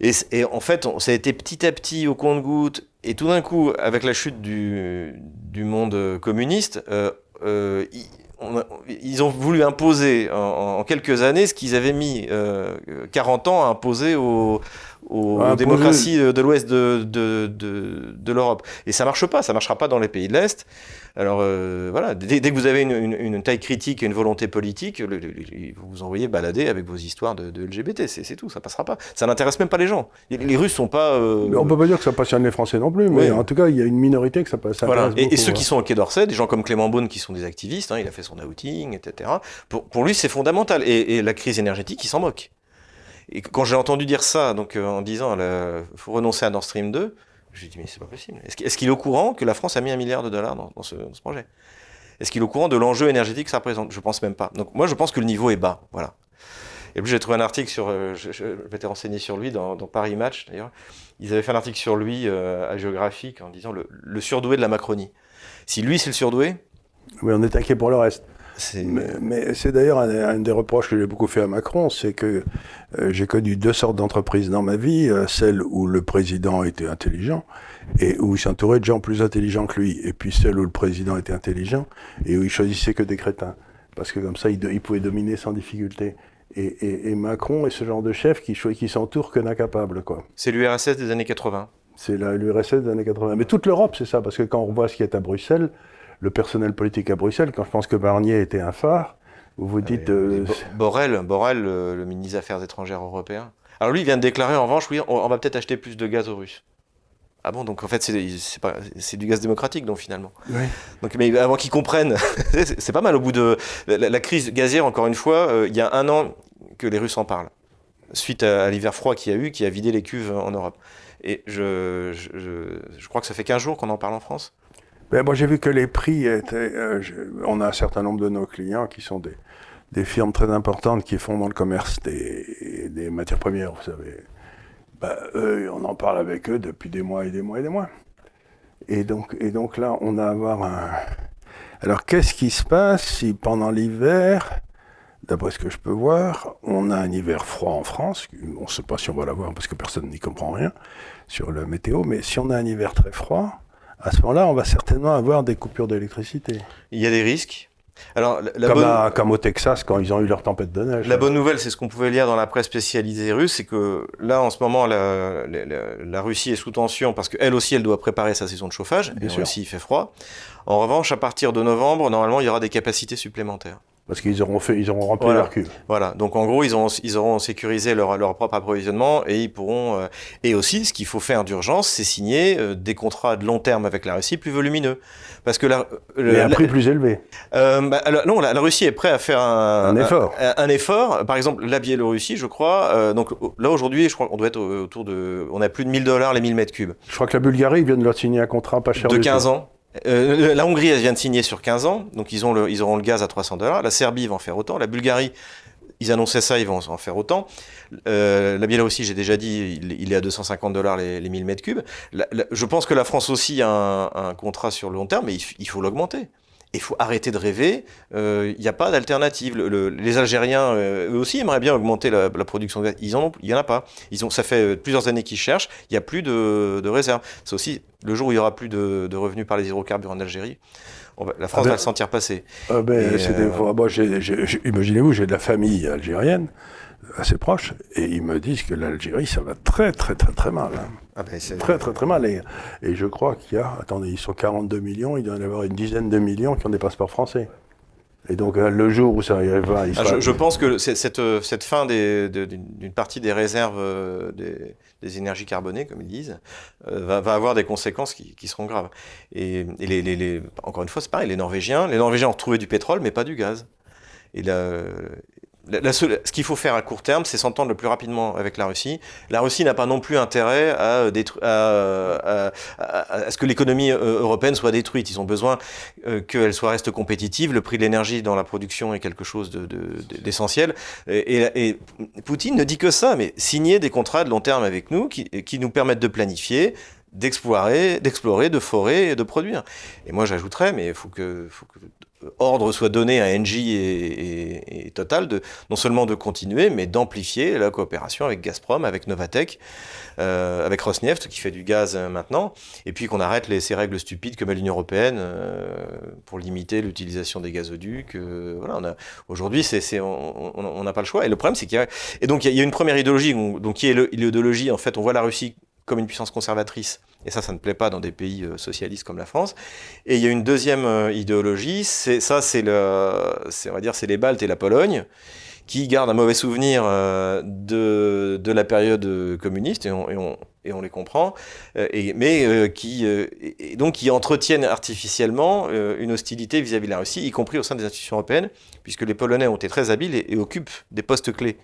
Speaker 2: Et, et en fait, on, ça a été petit à petit au compte-goutte. Et tout d'un coup, avec la chute du, du monde communiste, euh, ils ont voulu imposer en, en quelques années ce qu'ils avaient mis euh, 40 ans à imposer aux, aux démocraties de l'Ouest de, de, de, de l'Europe. Et ça marche pas, ça marchera pas dans les pays de l'Est. Alors euh, voilà, dès, dès, que vous avez une, une, une, taille critique et une volonté politique, le, le, vous vous envoyez balader avec vos histoires de, de LGBT, c'est tout, ça passera pas. Ça n'intéresse même pas les gens. Les, les Russes sont pas. Euh...
Speaker 1: Mais on peut pas dire que ça passionne les Français non plus, mais oui. en tout cas, il y a une minorité que ça passe.
Speaker 2: Voilà. Et, et, ceux qui sont au Quai d'Orsay, des gens comme Clément Beaune qui sont des activistes, hein, il a fait son outing, etc. Pour, pour lui, c'est fondamental. Et, et la crise énergétique, il s'en moque. Et quand j'ai entendu dire ça, donc euh, en disant il faut renoncer à Nord Stream 2, je lui ai dit mais c'est pas possible. Est-ce qu'il est, au courant que la France a mis un milliard de dollars dans, ce, projet? Est-ce qu'il est au courant de l'enjeu énergétique que ça représente? Je pense même pas. Donc moi je pense que le niveau est bas, voilà. Et puis j'ai trouvé un article sur, euh, je, je, m'étais renseigné sur lui dans, dans Paris Match d'ailleurs. Ils avaient fait un article sur lui euh, à Géographique en disant le, le surdoué de la Macronie. Si lui c'est le surdoué,
Speaker 1: oui on est taqué pour le reste. Mais, mais c'est d'ailleurs un, un, des reproches que j'ai beaucoup fait à Macron, c'est que euh, j'ai connu deux sortes d'entreprises dans ma vie, euh, celle où le président était intelligent et où il s'entourait de gens plus intelligents que lui, et puis celle où le président était intelligent et où il choisissait que des crétins, parce que comme ça il, il pouvait dominer sans difficulté. Et, et, et, Macron est ce genre de chef qui, qui s'entoure que d'incapables.
Speaker 2: C'est l'URSS des années 80.
Speaker 1: C'est l'URSS des années 80. Mais toute l'Europe, c'est ça, parce que quand on voit ce qui est à Bruxelles, le personnel politique à Bruxelles, quand je pense que Barnier était un phare, vous vous dites... Euh,
Speaker 2: Borrell, Borrell le, le, ministre des Affaires étrangères européen. Alors lui, il vient de déclarer en revanche, oui, on, on va peut-être acheter plus de gaz aux Russes. Ah bon, donc en fait, c'est du gaz démocratique, donc finalement.
Speaker 1: Oui.
Speaker 2: Donc, mais avant qu'ils comprennent, c'est pas mal au bout de. La, la crise gazière, encore une fois, euh, il y a un an que les Russes en parlent, suite à, à l'hiver froid qu'il y a eu, qui a vidé les cuves en Europe. Et je, je, je, je crois que ça fait 15 jours qu'on en parle en France.
Speaker 1: Ben, moi, j'ai vu que les prix étaient. Euh, on a un certain nombre de nos clients qui sont des, des firmes très importantes qui font dans le commerce des, des matières premières, vous savez. Ben, eux, on en parle avec eux depuis des mois et des mois et des mois. Et donc, et donc là, on a à avoir un. Alors, qu'est-ce qui se passe si pendant l'hiver, d'après ce que je peux voir, on a un hiver froid en France. On ne sait pas si on va l'avoir parce que personne n'y comprend rien sur la météo, mais si on a un hiver très froid, à ce moment-là, on va certainement avoir des coupures d'électricité.
Speaker 2: Il y a des risques.
Speaker 1: Alors, la comme, bonne... comme, au Texas quand ils ont eu leur tempête de neige.
Speaker 2: La bonne nouvelle, c'est ce qu'on pouvait lire dans la presse spécialisée russe, c'est que là, en ce moment, la, la, Russie est sous tension parce qu'elle aussi, elle doit préparer sa saison de chauffage. Bien et sûr. Aussi, il fait froid. En revanche, à partir de novembre, normalement, il y aura des capacités supplémentaires.
Speaker 1: Parce qu'ils auront fait, ils auront rempli leur cube.
Speaker 2: Voilà. Donc en gros, ils, ont, ils auront sécurisé leur, leur propre approvisionnement et ils pourront. Euh, et aussi, ce qu'il faut faire d'urgence, c'est signer euh, des contrats de long terme avec la Russie plus volumineux, parce que la.
Speaker 1: Mais un prix plus élevé.
Speaker 2: Euh, bah, non, la, Russie est prête à faire un,
Speaker 1: un effort.
Speaker 2: Un, effort. Par exemple, la Biélorussie, je crois. Euh, donc là aujourd'hui, je crois qu'on doit être autour de, on a plus de 1000 dollars les 1000 mètres cubes.
Speaker 1: Je crois que la Bulgarie vient de leur signer un contrat pas cher.
Speaker 2: De 15 ans. Euh, la Hongrie, elle vient de signer sur 15 ans, donc ils, ont le, ils auront le gaz à 300 dollars. La Serbie va en faire autant. La Bulgarie, ils annonçaient ça, ils vont en faire autant. Euh, la Biélorussie, j'ai déjà dit, il, est à 250 dollars les, les 1000 mètres cubes. je pense que la France aussi a un, un contrat sur le long terme, mais il faut l'augmenter il faut arrêter de rêver. Il euh, n'y a pas d'alternative. les Algériens, euh, eux aussi, aimeraient bien augmenter la, production de gaz. Ils en il n'y en a pas. Ils ont, ça fait euh, plusieurs années qu'ils cherchent. Il n'y a plus de, de réserves. C'est aussi le jour où il n'y aura plus de, revenus par les hydrocarbures en Algérie. la France ah ben, va le sentir passer.
Speaker 1: Ah ben, imaginez-vous, j'ai de la famille algérienne assez proches, et ils me disent que l'Algérie, ça va très très très très mal. Hein. Ah ben très très très mal. Et, je crois qu'il y a, attendez, ils sont 42 millions, il doit y en avoir une dizaine de millions qui ont des passeports français. Et donc euh, le jour où ça arrivera,
Speaker 2: il ah, je, pense que cette, euh, cette fin d'une partie des réserves euh, des, énergies carbonées, comme ils disent, va, avoir des conséquences qui, seront graves. Et, les, les, encore une fois, c'est pareil, les Norvégiens, les Norvégiens ont retrouvé du pétrole, mais pas du gaz. Et là, ce qu'il faut faire à court terme, c'est s'entendre le plus rapidement avec la Russie. La Russie n'a pas non plus intérêt à, à, à, ce que l'économie euh, européenne soit détruite. Ils ont besoin euh, qu'elle soit reste compétitive. Le prix de l'énergie dans la production est quelque chose d'essentiel. De, et, et, Poutine ne dit que ça, mais signer des contrats de long terme avec nous qui, qui nous permettent de planifier, d'explorer, d'explorer, de forer et de produire. Et moi j'ajouterais, mais il faut que, faut que ordre soit donné à Engie et, Total de non seulement de continuer, mais d'amplifier la coopération avec Gazprom, avec Novatec, euh, avec Rosneft qui fait du gaz euh, maintenant, et puis qu'on arrête ces règles stupides comme à l'Union européenne euh, pour limiter l'utilisation des gazoducs. voilà, aujourd'hui, on n'a pas le choix. Et le problème, c'est qu'il y a et donc une première idéologie, donc qui est l'idéologie en fait, on voit la Russie comme une puissance conservatrice. Et ça, ça ne plaît pas dans des pays euh, socialistes comme la France. Et il y a une deuxième euh, idéologie, c'est ça, c'est le, on va dire, c'est les Baltes et la Pologne qui gardent un mauvais souvenir euh, de, la période communiste et on, les comprend, et, mais qui donc qui entretiennent artificiellement une hostilité vis-à-vis de la Russie, y compris au sein des institutions européennes, puisque les Polonais ont été très habiles et occupent des postes clés.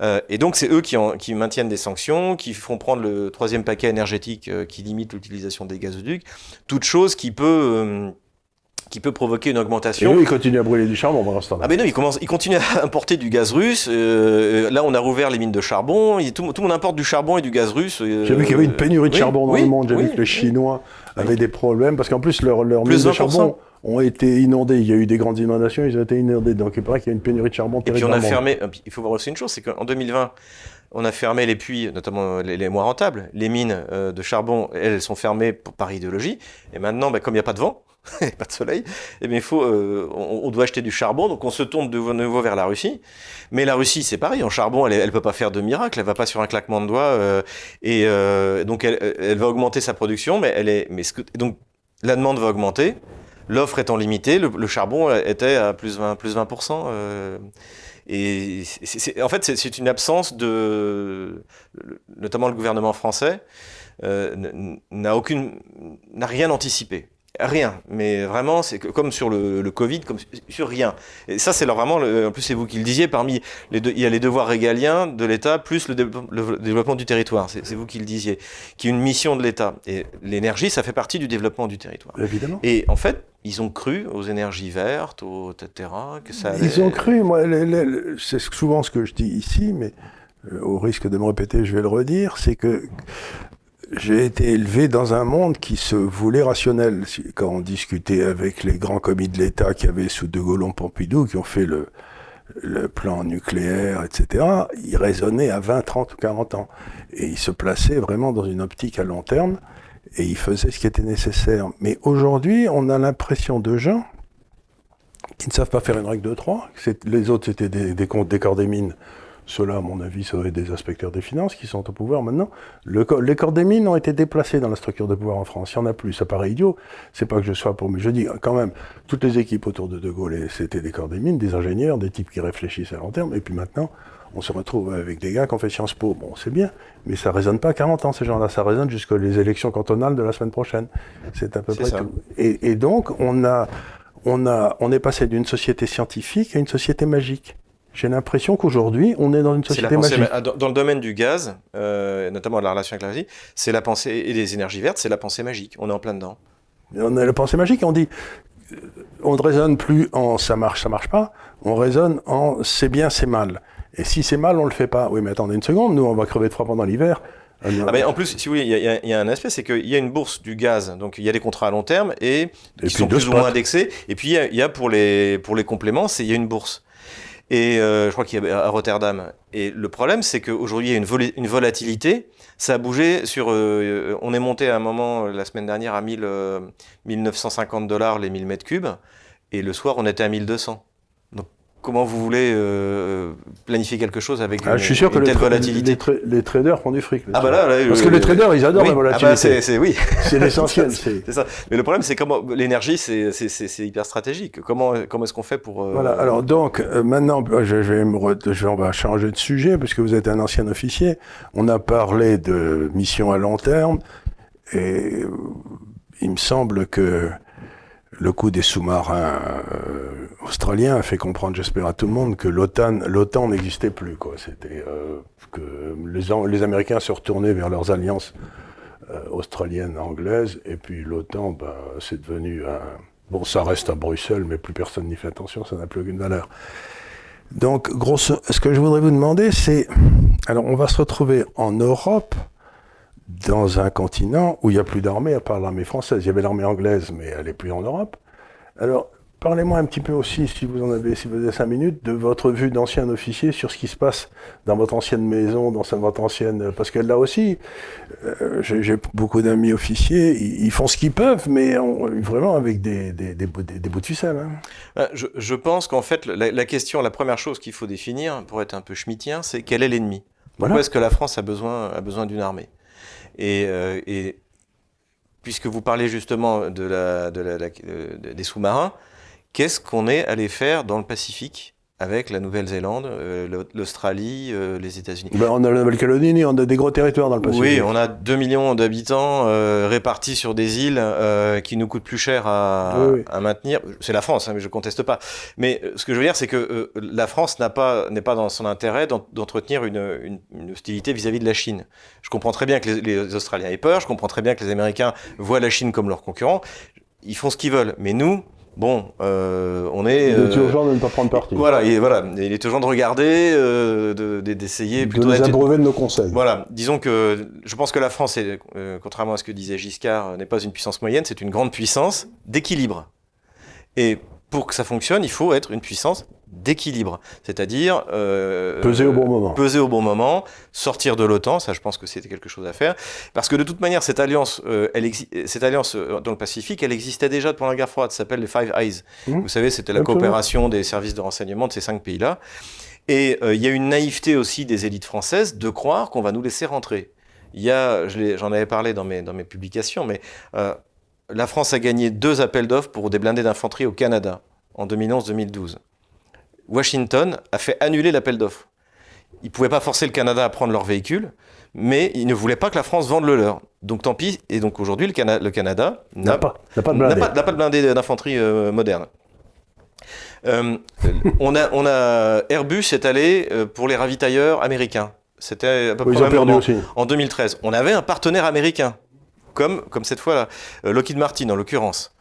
Speaker 2: Euh, et donc, c'est eux qui, qui, maintiennent des sanctions, qui font prendre le troisième paquet énergétique euh, qui limite l'utilisation des gazoducs, toute chose qui peut euh, qui peut provoquer une augmentation.
Speaker 1: Et eux, ils continuent à brûler du charbon pendant ce temps-là.
Speaker 2: Ah ben non, ils, commencent, ils continuent à importer du gaz russe. là, on a rouvert les mines de charbon. tout, tout, le monde importe du charbon et du gaz russe.
Speaker 1: J'ai vu qu'il y avait une pénurie de charbon dans le monde. J'ai vu que les Chinois avaient des problèmes parce qu'en plus, leur, leur mine de charbon ont été inondés. Il y a eu des grandes inondations, ils ont été inondés. Donc il paraît qu'il y a une pénurie de charbon
Speaker 2: Et puis on a fermé, il faut voir aussi une chose, c'est qu'en 2020, on a fermé les puits, notamment les, moins rentables. Les mines euh, de charbon, elles sont fermées par idéologie. Et maintenant, bah, comme il n'y a pas de vent, pas de soleil, eh bien, il faut, euh, on, doit acheter du charbon, donc on se tourne de nouveau vers la Russie. Mais la Russie, c'est pareil, en charbon, elle ne peut pas faire de miracle, elle va pas sur un claquement de doigts, euh, et donc elle, elle, va augmenter sa production, mais elle est, mais ce que, donc la demande va augmenter, l'offre étant limitée, le, charbon était à plus 20, plus 20%. Euh, et en fait, c'est une absence de, notamment le gouvernement français, euh, n'a aucune, n'a rien anticipé. Rien, mais vraiment, c'est comme sur le, Covid, comme sur rien. Et ça, c'est vraiment, en plus, c'est vous qui le disiez, parmi les deux, il y a les devoirs régaliens de l'État plus le, développement du territoire. C'est vous qui le disiez, qui est une mission de l'État. Et l'énergie, ça fait partie du développement du territoire.
Speaker 1: Évidemment.
Speaker 2: Et en fait, ils ont cru aux énergies vertes, au etc. Que ça
Speaker 1: Ils ont cru, moi, c'est souvent ce que je dis ici, mais euh, au risque de me répéter, je vais le redire, c'est que j'ai été élevé dans un monde qui se voulait rationnel. Quand on discutait avec les grands commis de l'État qui avaient sous De Gaulle Pompidou, qui ont fait le, plan nucléaire, etc., il raisonnait à 20, 30 ou 40 ans. Et il se plaçait vraiment dans une optique à long terme et il faisait ce qui était nécessaire. Mais aujourd'hui, on a l'impression de gens qui ne savent pas faire une règle de 3. Les autres, c'était des, des des corps des mines. Ceux-là, à mon avis, seraient des inspecteurs des finances qui sont au pouvoir maintenant. Le, les corps des mines ont été déplacés dans la structure de pouvoir en France. Il n'y en a plus. Ça paraît idiot. C'est pas que je sois pour, mais je dis quand même, toutes les équipes autour de De Gaulle, c'était des corps des mines, des ingénieurs, des types qui réfléchissent à long terme. Et puis maintenant, on se retrouve avec des gars qui ont fait Sciences Po. Bon, c'est bien, mais ça résonne pas 40 ans, ces gens-là. Ça résonne jusqu'aux élections cantonales de la semaine prochaine. C'est à peu près tout. Et, et, donc, on a, on a, on est passé d'une société scientifique à une société magique. J'ai l'impression qu'aujourd'hui, on est dans une société magique.
Speaker 2: Dans le domaine du gaz, euh, notamment la relation avec la vie, c'est la pensée, et des énergies vertes, c'est la pensée magique. On est en plein dedans.
Speaker 1: on a la pensée magique, on dit, euh, on ne raisonne plus en ça marche, ça marche pas, on raisonne en c'est bien, c'est mal. Et si c'est mal, on le fait pas. Oui, mais attendez une seconde, nous, on va crever de froid pendant l'hiver.
Speaker 2: Ah ben, en plus, si vous voulez, il y, y, a un aspect, c'est qu'il y a une bourse du gaz, donc il y a des contrats à long terme et, et qui sont plus ou moins indexés. Et puis il y, a, pour les pour les compléments, c'est il y a une bourse. Et euh, je crois qu'il y a à Rotterdam. Et le problème, c'est qu'aujourd'hui, il y a une, une, volatilité. Ça a bougé sur. Euh, on est monté à un moment la semaine dernière à 1000, 1950 dollars les 1000 mètres cubes. Et le soir, on était à 1200 comment vous voulez euh, planifier quelque chose avec
Speaker 1: ah,
Speaker 2: une,
Speaker 1: je suis sûr que
Speaker 2: telle volatilité
Speaker 1: les, traders font du fric.
Speaker 2: Ah bah là,
Speaker 1: Parce que les traders, ils adorent la volatilité. Ah
Speaker 2: bah c'est, oui.
Speaker 1: c'est l'essentiel.
Speaker 2: c'est ça. Mais le problème, c'est comment l'énergie, c'est, hyper stratégique. Comment, comment est-ce qu'on fait pour euh,
Speaker 1: Voilà. Alors donc euh, maintenant, je vais, me je vais, on va changer de sujet parce que vous êtes un ancien officier. On a parlé de mission à long terme et il me semble que le coup des sous-marins euh, australiens a fait comprendre, j'espère à tout le monde, que l'OTAN, n'existait plus. C'était euh, que les, Américains se retournaient vers leurs alliances euh, australiennes, anglaises, et puis l'OTAN, bah, c'est devenu un. Bon, ça reste à Bruxelles, mais plus personne n'y fait attention, ça n'a plus aucune valeur. Donc, grosso, ce que je voudrais vous demander, c'est, alors, on va se retrouver en Europe dans un continent où il n'y a plus d'armée à part l'armée française. Il y avait l'armée anglaise, mais elle n'est plus en Europe. Alors, parlez-moi un petit peu aussi, si vous en avez, si vous avez cinq minutes, de votre vue d'ancien officier sur ce qui se passe dans votre ancienne maison, dans votre ancienne, parce que là aussi, euh, j'ai beaucoup d'amis officiers, ils, font ce qu'ils peuvent, mais vraiment avec des, des, des, bouts de ficelle. Hein.
Speaker 2: Euh, je, je, pense qu'en fait, la, la, question, la première chose qu'il faut définir, pour être un peu schmittien, c'est quel est l'ennemi? Pourquoi est-ce que la France a besoin, a besoin d'une armée? Euh, et, puisque vous parlez justement des sous-marins, qu'est-ce qu'on est allé faire dans le Pacifique avec la Nouvelle-Zélande, euh, l'Australie, euh, les États-Unis.
Speaker 1: Ben, on a la Nouvelle-Calédonie, on a des gros territoires dans le Pacifique.
Speaker 2: Oui, on a 2 millions d'habitants euh, répartis sur des îles qui nous coûtent plus cher à, à maintenir. C'est la France, hein, mais je conteste pas. Mais ce que je veux dire, c'est que la France n'a pas n'est pas dans son intérêt d'entretenir une, une, hostilité vis-à-vis de la Chine. Je comprends très bien que les, les Australiens aient peur, je comprends très bien que les Américains voient la Chine comme leur concurrent. Ils font ce qu'ils veulent, mais nous, Bon, euh, on est.
Speaker 1: Il est urgent de ne pas prendre parti.
Speaker 2: Voilà, il, voilà, il est urgent de regarder, euh, d'essayer
Speaker 1: de, de nous abreuver de nos conseils.
Speaker 2: Voilà, disons que je pense que la France, est, euh, contrairement à ce que disait Giscard, n'est pas une puissance moyenne, c'est une grande puissance d'équilibre. Et pour que ça fonctionne, il faut être une puissance d'équilibre, c'est-à-dire
Speaker 1: euh, peser au bon moment.
Speaker 2: Peser au bon moment, sortir de l'OTAN, ça je pense que c'était quelque chose à faire, parce que de toute manière cette alliance, euh, elle cette alliance euh, dans le Pacifique, elle existait déjà pendant la guerre froide, ça s'appelle les Five Eyes. Mmh. Vous savez, c'était la coopération des services de renseignement de ces cinq pays-là, et euh, il y a une naïveté aussi des élites françaises de croire qu'on va nous laisser rentrer. Il y a, j'en avais parlé dans mes dans mes publications, mais euh, la France a gagné deux appels d'offres pour des blindés d'infanterie au Canada en 2011-2012. Washington a fait annuler l'appel d'offres. Ils ne pouvaient pas forcer le Canada à prendre leur véhicule, mais ils ne voulaient pas que la France vende le leur. Donc tant pis. Et donc aujourd'hui, le, Canada n'a
Speaker 1: pas, pas, de
Speaker 2: blindé d'infanterie euh, moderne. Euh, on, a, on a Airbus est allé euh, pour les ravitailleurs américains. C'était à peu près en 2013. On avait un partenaire américain comme, comme cette fois-là, Lockheed Martin en l'occurrence.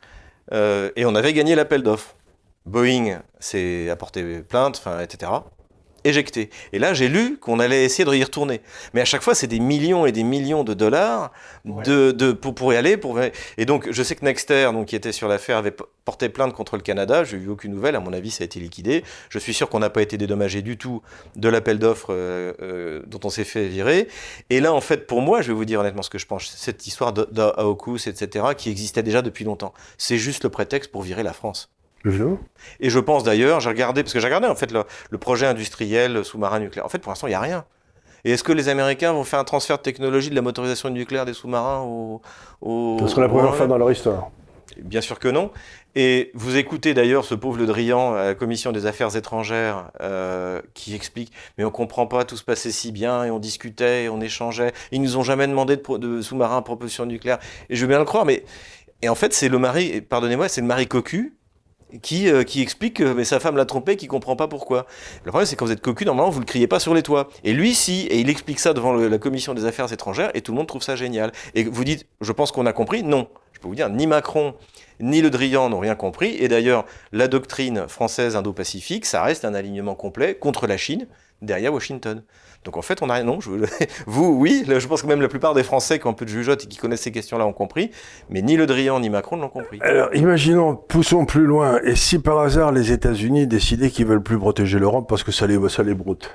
Speaker 2: Euh, et on avait gagné l'appel d'offres. Boeing s'est apporté plainte, etc. éjectés. Et là, j'ai lu qu'on allait essayer de y retourner. Mais à chaque fois, c'est des millions et des millions de dollars de, de, pour, pour y aller. Pour... Et donc, je sais que Nexter, donc, qui était sur l'affaire, avait porté plainte contre le Canada. Je n'ai vu aucune nouvelle. À mon avis, ça a été liquidé. Je suis sûr qu'on n'a pas été dédommagé du tout de l'appel d'offres euh, euh, dont on s'est fait virer. Et là, en fait, pour moi, je vais vous dire honnêtement ce que je pense. Cette histoire d'Aokus, etc., qui existait déjà depuis longtemps. C'est juste le prétexte pour virer la France. Et je pense d'ailleurs, j'ai regardé, parce que j'ai regardé en fait le, projet industriel sous-marin nucléaire. En fait, pour l'instant, il n'y a rien. Et est-ce que les Américains vont faire un transfert de technologie de la motorisation nucléaire des sous-marins au, au,
Speaker 1: Ce sera la première fois dans leur histoire.
Speaker 2: Bien sûr que non. Et vous écoutez d'ailleurs ce pauvre Le Drian à la commission des affaires étrangères euh, qui explique mais on comprend pas, tout se passait si bien et on discutait et on échangeait. Ils nous ont jamais demandé de, de sous-marins à propulsion nucléaire. Et je veux bien le croire, mais et en fait c'est le mari, pardonnez-moi, c'est le mari cocu qui, euh, qui explique que mais sa femme l'a trompé, qui comprend pas pourquoi. Le problème, c'est quand vous êtes cocu, normalement, vous le criez pas sur les toits. Et lui, si, et il explique ça devant la commission des affaires étrangères, et tout le monde trouve ça génial. Et vous dites, je pense qu'on a compris. Non. Je peux vous dire, ni Macron, ni Le Drian n'ont rien compris. Et d'ailleurs, la doctrine française indo-pacifique, ça reste un alignement complet contre la Chine, derrière Washington. Donc en fait, on a rien. Non, je, vous, oui, je pense que même la plupart des Français qui ont un peu de jugeote et qui connaissent ces questions-là ont compris, mais ni Le Drian ni Macron ne l'ont compris.
Speaker 1: Alors imaginons, poussons plus loin, et si par hasard les États-Unis décidaient qu'ils veulent plus protéger l'Europe parce que ça les, ça les broute?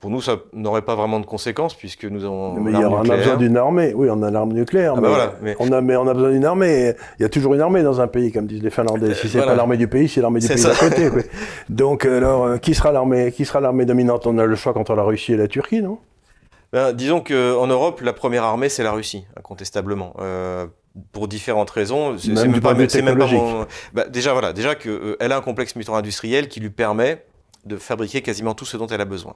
Speaker 2: Pour nous, ça n'aurait pas vraiment de conséquences puisque nous avons.
Speaker 1: Mais il y on a besoin d'une armée. Oui, on a l'arme nucléaire. Ah bah mais, on a, mais on a besoin d'une armée. Il y a toujours une armée dans un pays, comme disent les Finlandais. Si c'est n'est pas l'armée du pays, c'est l'armée du pays d'à côté. Donc, alors, euh, qui sera l'armée, qui sera l'armée dominante? On a le choix contre la Russie et la Turquie, non?
Speaker 2: Ben, Disons qu'en Europe, la première armée, c'est la Russie, incontestablement. Euh, pour différentes raisons.
Speaker 1: C'est même, pas, même pas
Speaker 2: bah, déjà voilà, déjà qu'elle euh, a un complexe militaro-industriel qui lui permet de fabriquer quasiment tout ce dont elle a besoin.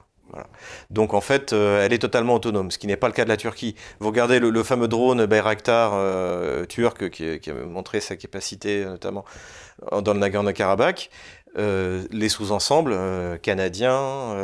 Speaker 2: Donc en fait, euh, elle est totalement autonome, ce qui n'est pas le cas de la Turquie. Vous regardez le, fameux drone Bayraktar euh, turc qui, a montré sa capacité notamment dans le Nagorno-Karabakh. Euh, les sous-ensembles canadiens,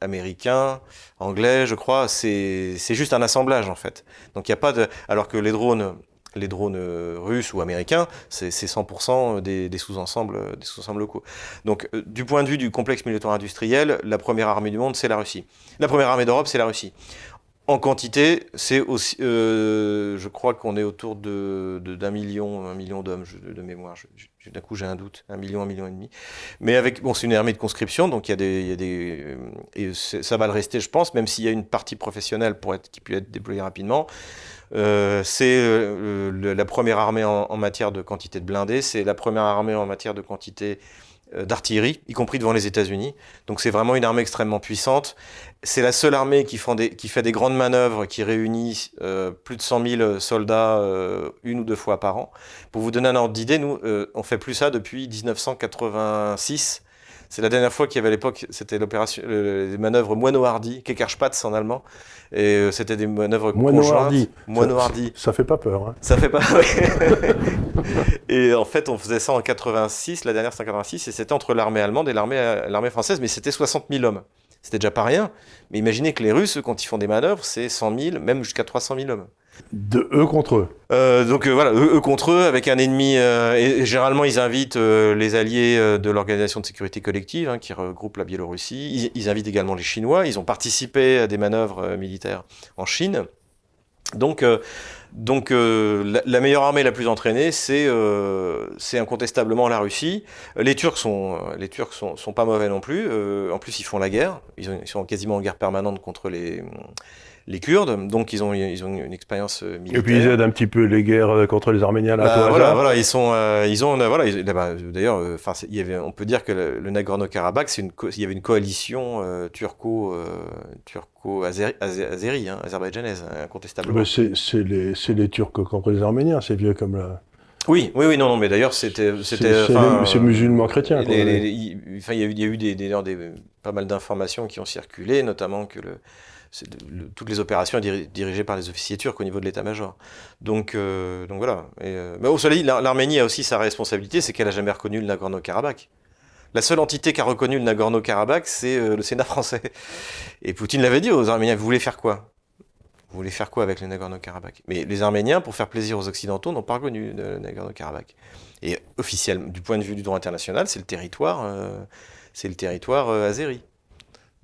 Speaker 2: américains, anglais, je crois, c'est juste un assemblage en fait. Donc il n'y a pas de, alors que les drones les drones euh, russes ou américains, c'est 100% des, sous-ensembles des sous locaux. Donc, euh, du point de vue du complexe militaire industriel, la première armée du monde, c'est la Russie. La première armée d'Europe, c'est la Russie. En quantité, c'est aussi, euh, je crois qu'on est autour de d'un million, un million d'hommes de, mémoire. D'un coup, j'ai un doute, un million, un million et demi. Mais avec, bon, c'est une armée de conscription, donc il y a des, il y a des et ça va le rester, je pense, même s'il y a une partie professionnelle pour être, qui peut être déployée rapidement. Euh, c'est euh, la première armée en, matière de quantité de blindés, c'est la première armée en matière de quantité euh, d'artillerie, y compris devant les États-Unis. Donc c'est vraiment une armée extrêmement puissante. C'est la seule armée qui, qui, fait des grandes manœuvres, qui réunit plus de 100 000 soldats une ou deux fois par an. Pour vous donner un ordre d'idée, nous, on fait plus ça depuis 1986 c'est la dernière fois qu'il y avait à l'époque, c'était l'opération, les manœuvres Moino-Hardy, Keckerspatz en allemand. Et euh, c'était des manœuvres
Speaker 1: Moino-Hardy.
Speaker 2: Moino-Hardy.
Speaker 1: Ça, fait pas peur. Hein.
Speaker 2: Ça fait pas. et en fait, on faisait ça en 86, la dernière c'était en 86, et c'était entre l'armée allemande et l'armée, l'armée française, mais c'était 60 000 hommes. C'était déjà pas rien. Mais imaginez que les Russes, quand ils font des manœuvres, c'est 100 000, même jusqu'à 300 000 hommes.
Speaker 1: De eux contre eux.
Speaker 2: Euh, donc euh, voilà, eux, contre eux, avec un ennemi. Euh, et, généralement, ils invitent les alliés de l'Organisation de sécurité collective, hein, qui regroupe la Biélorussie. Ils, invitent également les Chinois. Ils ont participé à des manœuvres militaires en Chine. Donc, donc la, meilleure armée la plus entraînée, c'est incontestablement la Russie. Les Turcs sont les Turcs sont, sont pas mauvais non plus. en plus, ils font la guerre. Ils sont quasiment en guerre permanente contre les les Kurdes, donc ils ont, ils ont une expérience militaire. Euh,
Speaker 1: Et puis ils aident un petit peu les guerres euh, contre les Arméniens là.
Speaker 2: Bah, voilà, voilà, ils sont, euh, ils ont, voilà, d'ailleurs, enfin, il y avait, on peut dire que le, Nagorno-Karabakh, c'est une, il y avait une coalition turco, turco azéri, hein, azerbaïdjanaise, incontestablement.
Speaker 1: c'est les, les Turcs contre les Arméniens, c'est vieux comme là.
Speaker 2: Oui, oui, oui, non, non, mais d'ailleurs, c'était, c'était,
Speaker 1: c'est musulman chrétien.
Speaker 2: enfin, il y a eu, il y a eu des, des, des pas mal d'informations qui ont circulé, notamment que le toutes les opérations dirigées par les officiers turcs au niveau de l'état-major. Donc, euh, voilà. Euh, mais au soleil, l'Arménie a aussi sa responsabilité, c'est qu'elle n'a jamais reconnu le Nagorno-Karabakh. La seule entité qui a reconnu le Nagorno-Karabakh, c'est euh, le Sénat français. Et Poutine l'avait dit aux Arméniens, vous voulez faire quoi? Vous voulez faire quoi avec le Nagorno-Karabakh? Mais les Arméniens, pour faire plaisir aux Occidentaux, n'ont pas reconnu le Nagorno-Karabakh. Et officiellement, du point de vue du droit international, c'est le territoire c'est le territoire azéri.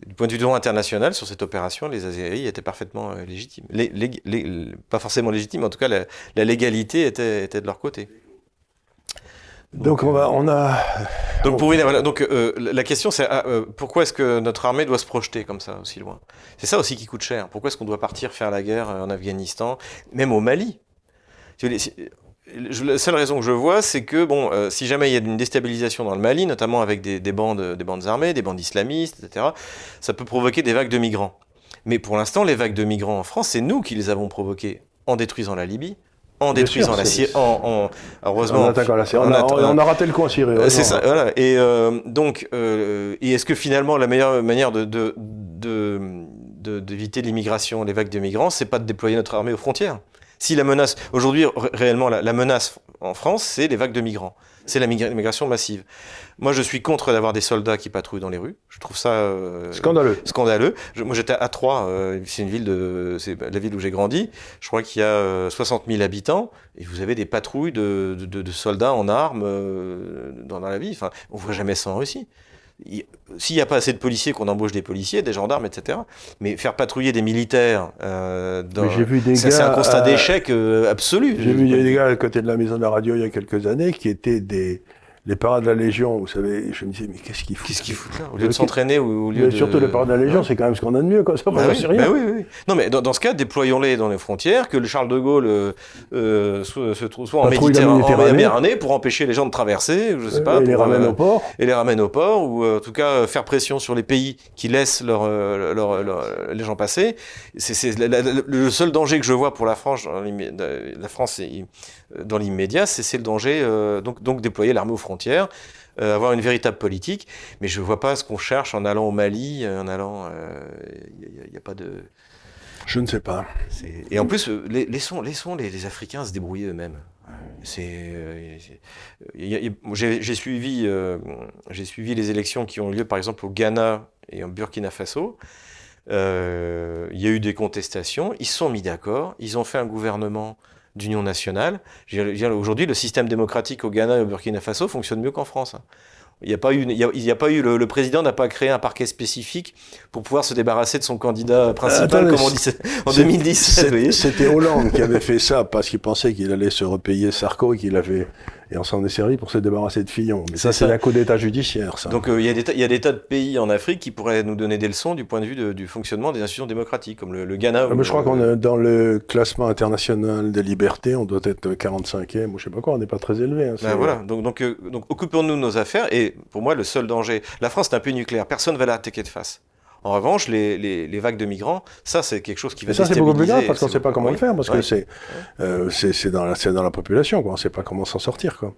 Speaker 2: Du point de vue international, sur cette opération, les Azéris étaient parfaitement euh, légitimes. pas forcément légitimes, en tout cas, la, légalité était, était, de leur côté.
Speaker 1: Donc, on, va, on a.
Speaker 2: Donc, pour, donc la question c'est ah, pourquoi est-ce que notre armée doit se projeter comme ça aussi loin? C'est ça aussi qui coûte cher. Pourquoi est-ce qu'on doit partir faire la guerre en Afghanistan, même au Mali? La seule raison que je vois, c'est que bon, euh, si jamais il y a une déstabilisation dans le Mali, notamment avec des, bandes, des bandes armées, des bandes islamistes, etc., ça peut provoquer des vagues de migrants. Mais pour l'instant, les vagues de migrants en France, c'est nous qui les avons provoquées en détruisant la Libye, en détruisant la Syrie, en,
Speaker 1: heureusement, en attaquant la Syrie. On, a, raté le coin Syrie.
Speaker 2: C'est ça, voilà. Et euh, donc, euh, et est-ce que finalement la meilleure manière de, d'éviter l'immigration, les vagues de migrants, c'est pas de déployer notre armée aux frontières? Si la menace, aujourd'hui, réellement, la, menace en France, c'est les vagues de migrants. C'est la migration massive. Moi, je suis contre d'avoir des soldats qui patrouillent dans les rues. Je trouve ça euh,
Speaker 1: scandaleux.
Speaker 2: Scandaleux. moi, j'étais à Troyes. Euh, c'est une ville de, c'est la ville où j'ai grandi. Je crois qu'il y a 60 euh, 000 habitants et vous avez des patrouilles de, de, soldats en armes dans, dans, la ville. Enfin, on voit jamais ça en Russie s'il n'y a pas assez de policiers, qu'on embauche des policiers, des gendarmes, etc. Mais faire patrouiller des militaires, euh, c'est un constat d'échec euh, absolu.
Speaker 1: J'ai vu des gars à côté de la maison de la radio il y a quelques années qui étaient des, les parades de la Légion, vous savez, je me disais, mais qu'est-ce qu'ils foutent
Speaker 2: Qu'est-ce qu'ils foutent là Au lieu de s'entraîner ou au lieu mais de...
Speaker 1: Surtout les parades de la Légion, c'est quand même ce qu'on a de mieux, quoi. C'est pas bah oui, rien.
Speaker 2: Bah oui, oui. Non, mais dans, ce cas, déployons-les dans les frontières, que le Charles de Gaulle euh, euh se trouve soit en Méditerranée, pour empêcher les gens de traverser, je sais pas.
Speaker 1: Et les ramène
Speaker 2: euh,
Speaker 1: au port.
Speaker 2: Et les ramène au port, ou euh, en tout cas faire pression sur les pays qui laissent leur, leur, les gens passer. C'est le seul danger que je vois pour la France, la France dans l'immédiat, c'est le danger, donc, donc déployer l'armée aux frontières. Euh, avoir une véritable politique. Mais je ne vois pas ce qu'on cherche en allant au Mali, euh, en allant. Il euh, n'y a, pas de.
Speaker 1: Je ne sais pas.
Speaker 2: Et en plus, laissons, laissons les, les, Africains se débrouiller eux-mêmes. C'est, j'ai suivi, j'ai suivi les élections qui ont lieu, par exemple, au Ghana et en Burkina Faso. Il y a eu des contestations. Ils sont mis d'accord. Ils ont fait un gouvernement d'union nationale. Aujourd'hui, le système démocratique au Ghana et au Burkina Faso fonctionne mieux qu'en France. Hein. Il n'y a pas eu, il a, pas eu le, président n'a pas créé un parquet spécifique pour pouvoir se débarrasser de son candidat principal, comme on dit en 2017.
Speaker 1: C'était Hollande qui avait fait ça parce qu'il pensait qu'il allait se repayer Sarko et qu'il avait et on s'en est servi pour se débarrasser de Fillon. Mais ça, c'est la coup d'État judiciaire, ça.
Speaker 2: Donc, euh, il y, y, a des tas de pays en Afrique qui pourraient nous donner des leçons du point de vue du fonctionnement des institutions démocratiques, comme le, Ghana.
Speaker 1: Ah, mais je crois qu'on est dans le classement international des libertés, on doit être 45e, ou je sais pas quoi, on n'est pas très élevé. Hein,
Speaker 2: ben voilà, donc, donc, euh, donc occupons-nous de nos affaires, et pour moi, le seul danger, la France est un pays nucléaire, personne ne va l'attaquer de face. En revanche, les, les, vagues de migrants, ça c'est quelque chose qui va
Speaker 1: ça, c'est beaucoup plus grave parce qu'on ne sait pas comment le faire, parce que c'est euh, c'est dans, la, dans la population, quoi. on ne sait pas comment s'en sortir. Quoi.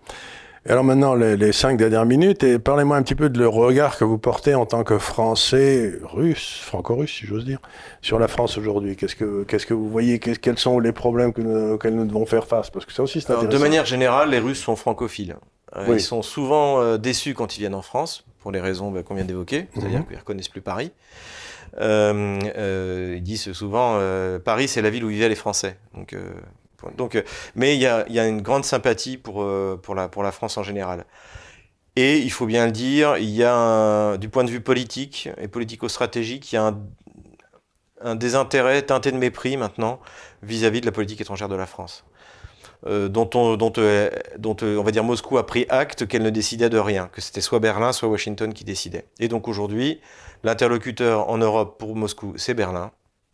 Speaker 1: Et alors maintenant, les, cinq dernières minutes, et parlez-moi un petit peu de le regard que vous portez en tant que Français, russe, franco-russe, si j'ose dire, sur la France aujourd'hui. Qu'est-ce que, qu'est-ce que vous voyez? Quels sont les problèmes que auxquels nous devons faire face? Parce que ça aussi, c'est intéressant.
Speaker 2: De manière générale, les Russes sont francophiles. Euh, ils sont souvent euh, déçus quand ils viennent en France, pour les raisons bah, qu'on vient d'évoquer, c'est-à-dire mhm. qu'ils ne reconnaissent plus Paris. Euh, ils disent souvent Paris, c'est la ville où vivaient les Français. Donc donc, euh, mais il y a, une grande sympathie pour, euh, pour, la, pour la France en général. Et il faut bien le dire, il y a du point de vue politique et politico-stratégique, il y a un, désintérêt teinté de mépris maintenant vis-à-vis de la politique étrangère de la France. Euh, dont, on, dont, dont on va dire Moscou a pris acte qu'elle ne décidait de rien, que c'était soit Berlin, soit Washington qui décidait. Et donc aujourd'hui, l'interlocuteur en Europe pour Moscou, c'est Berlin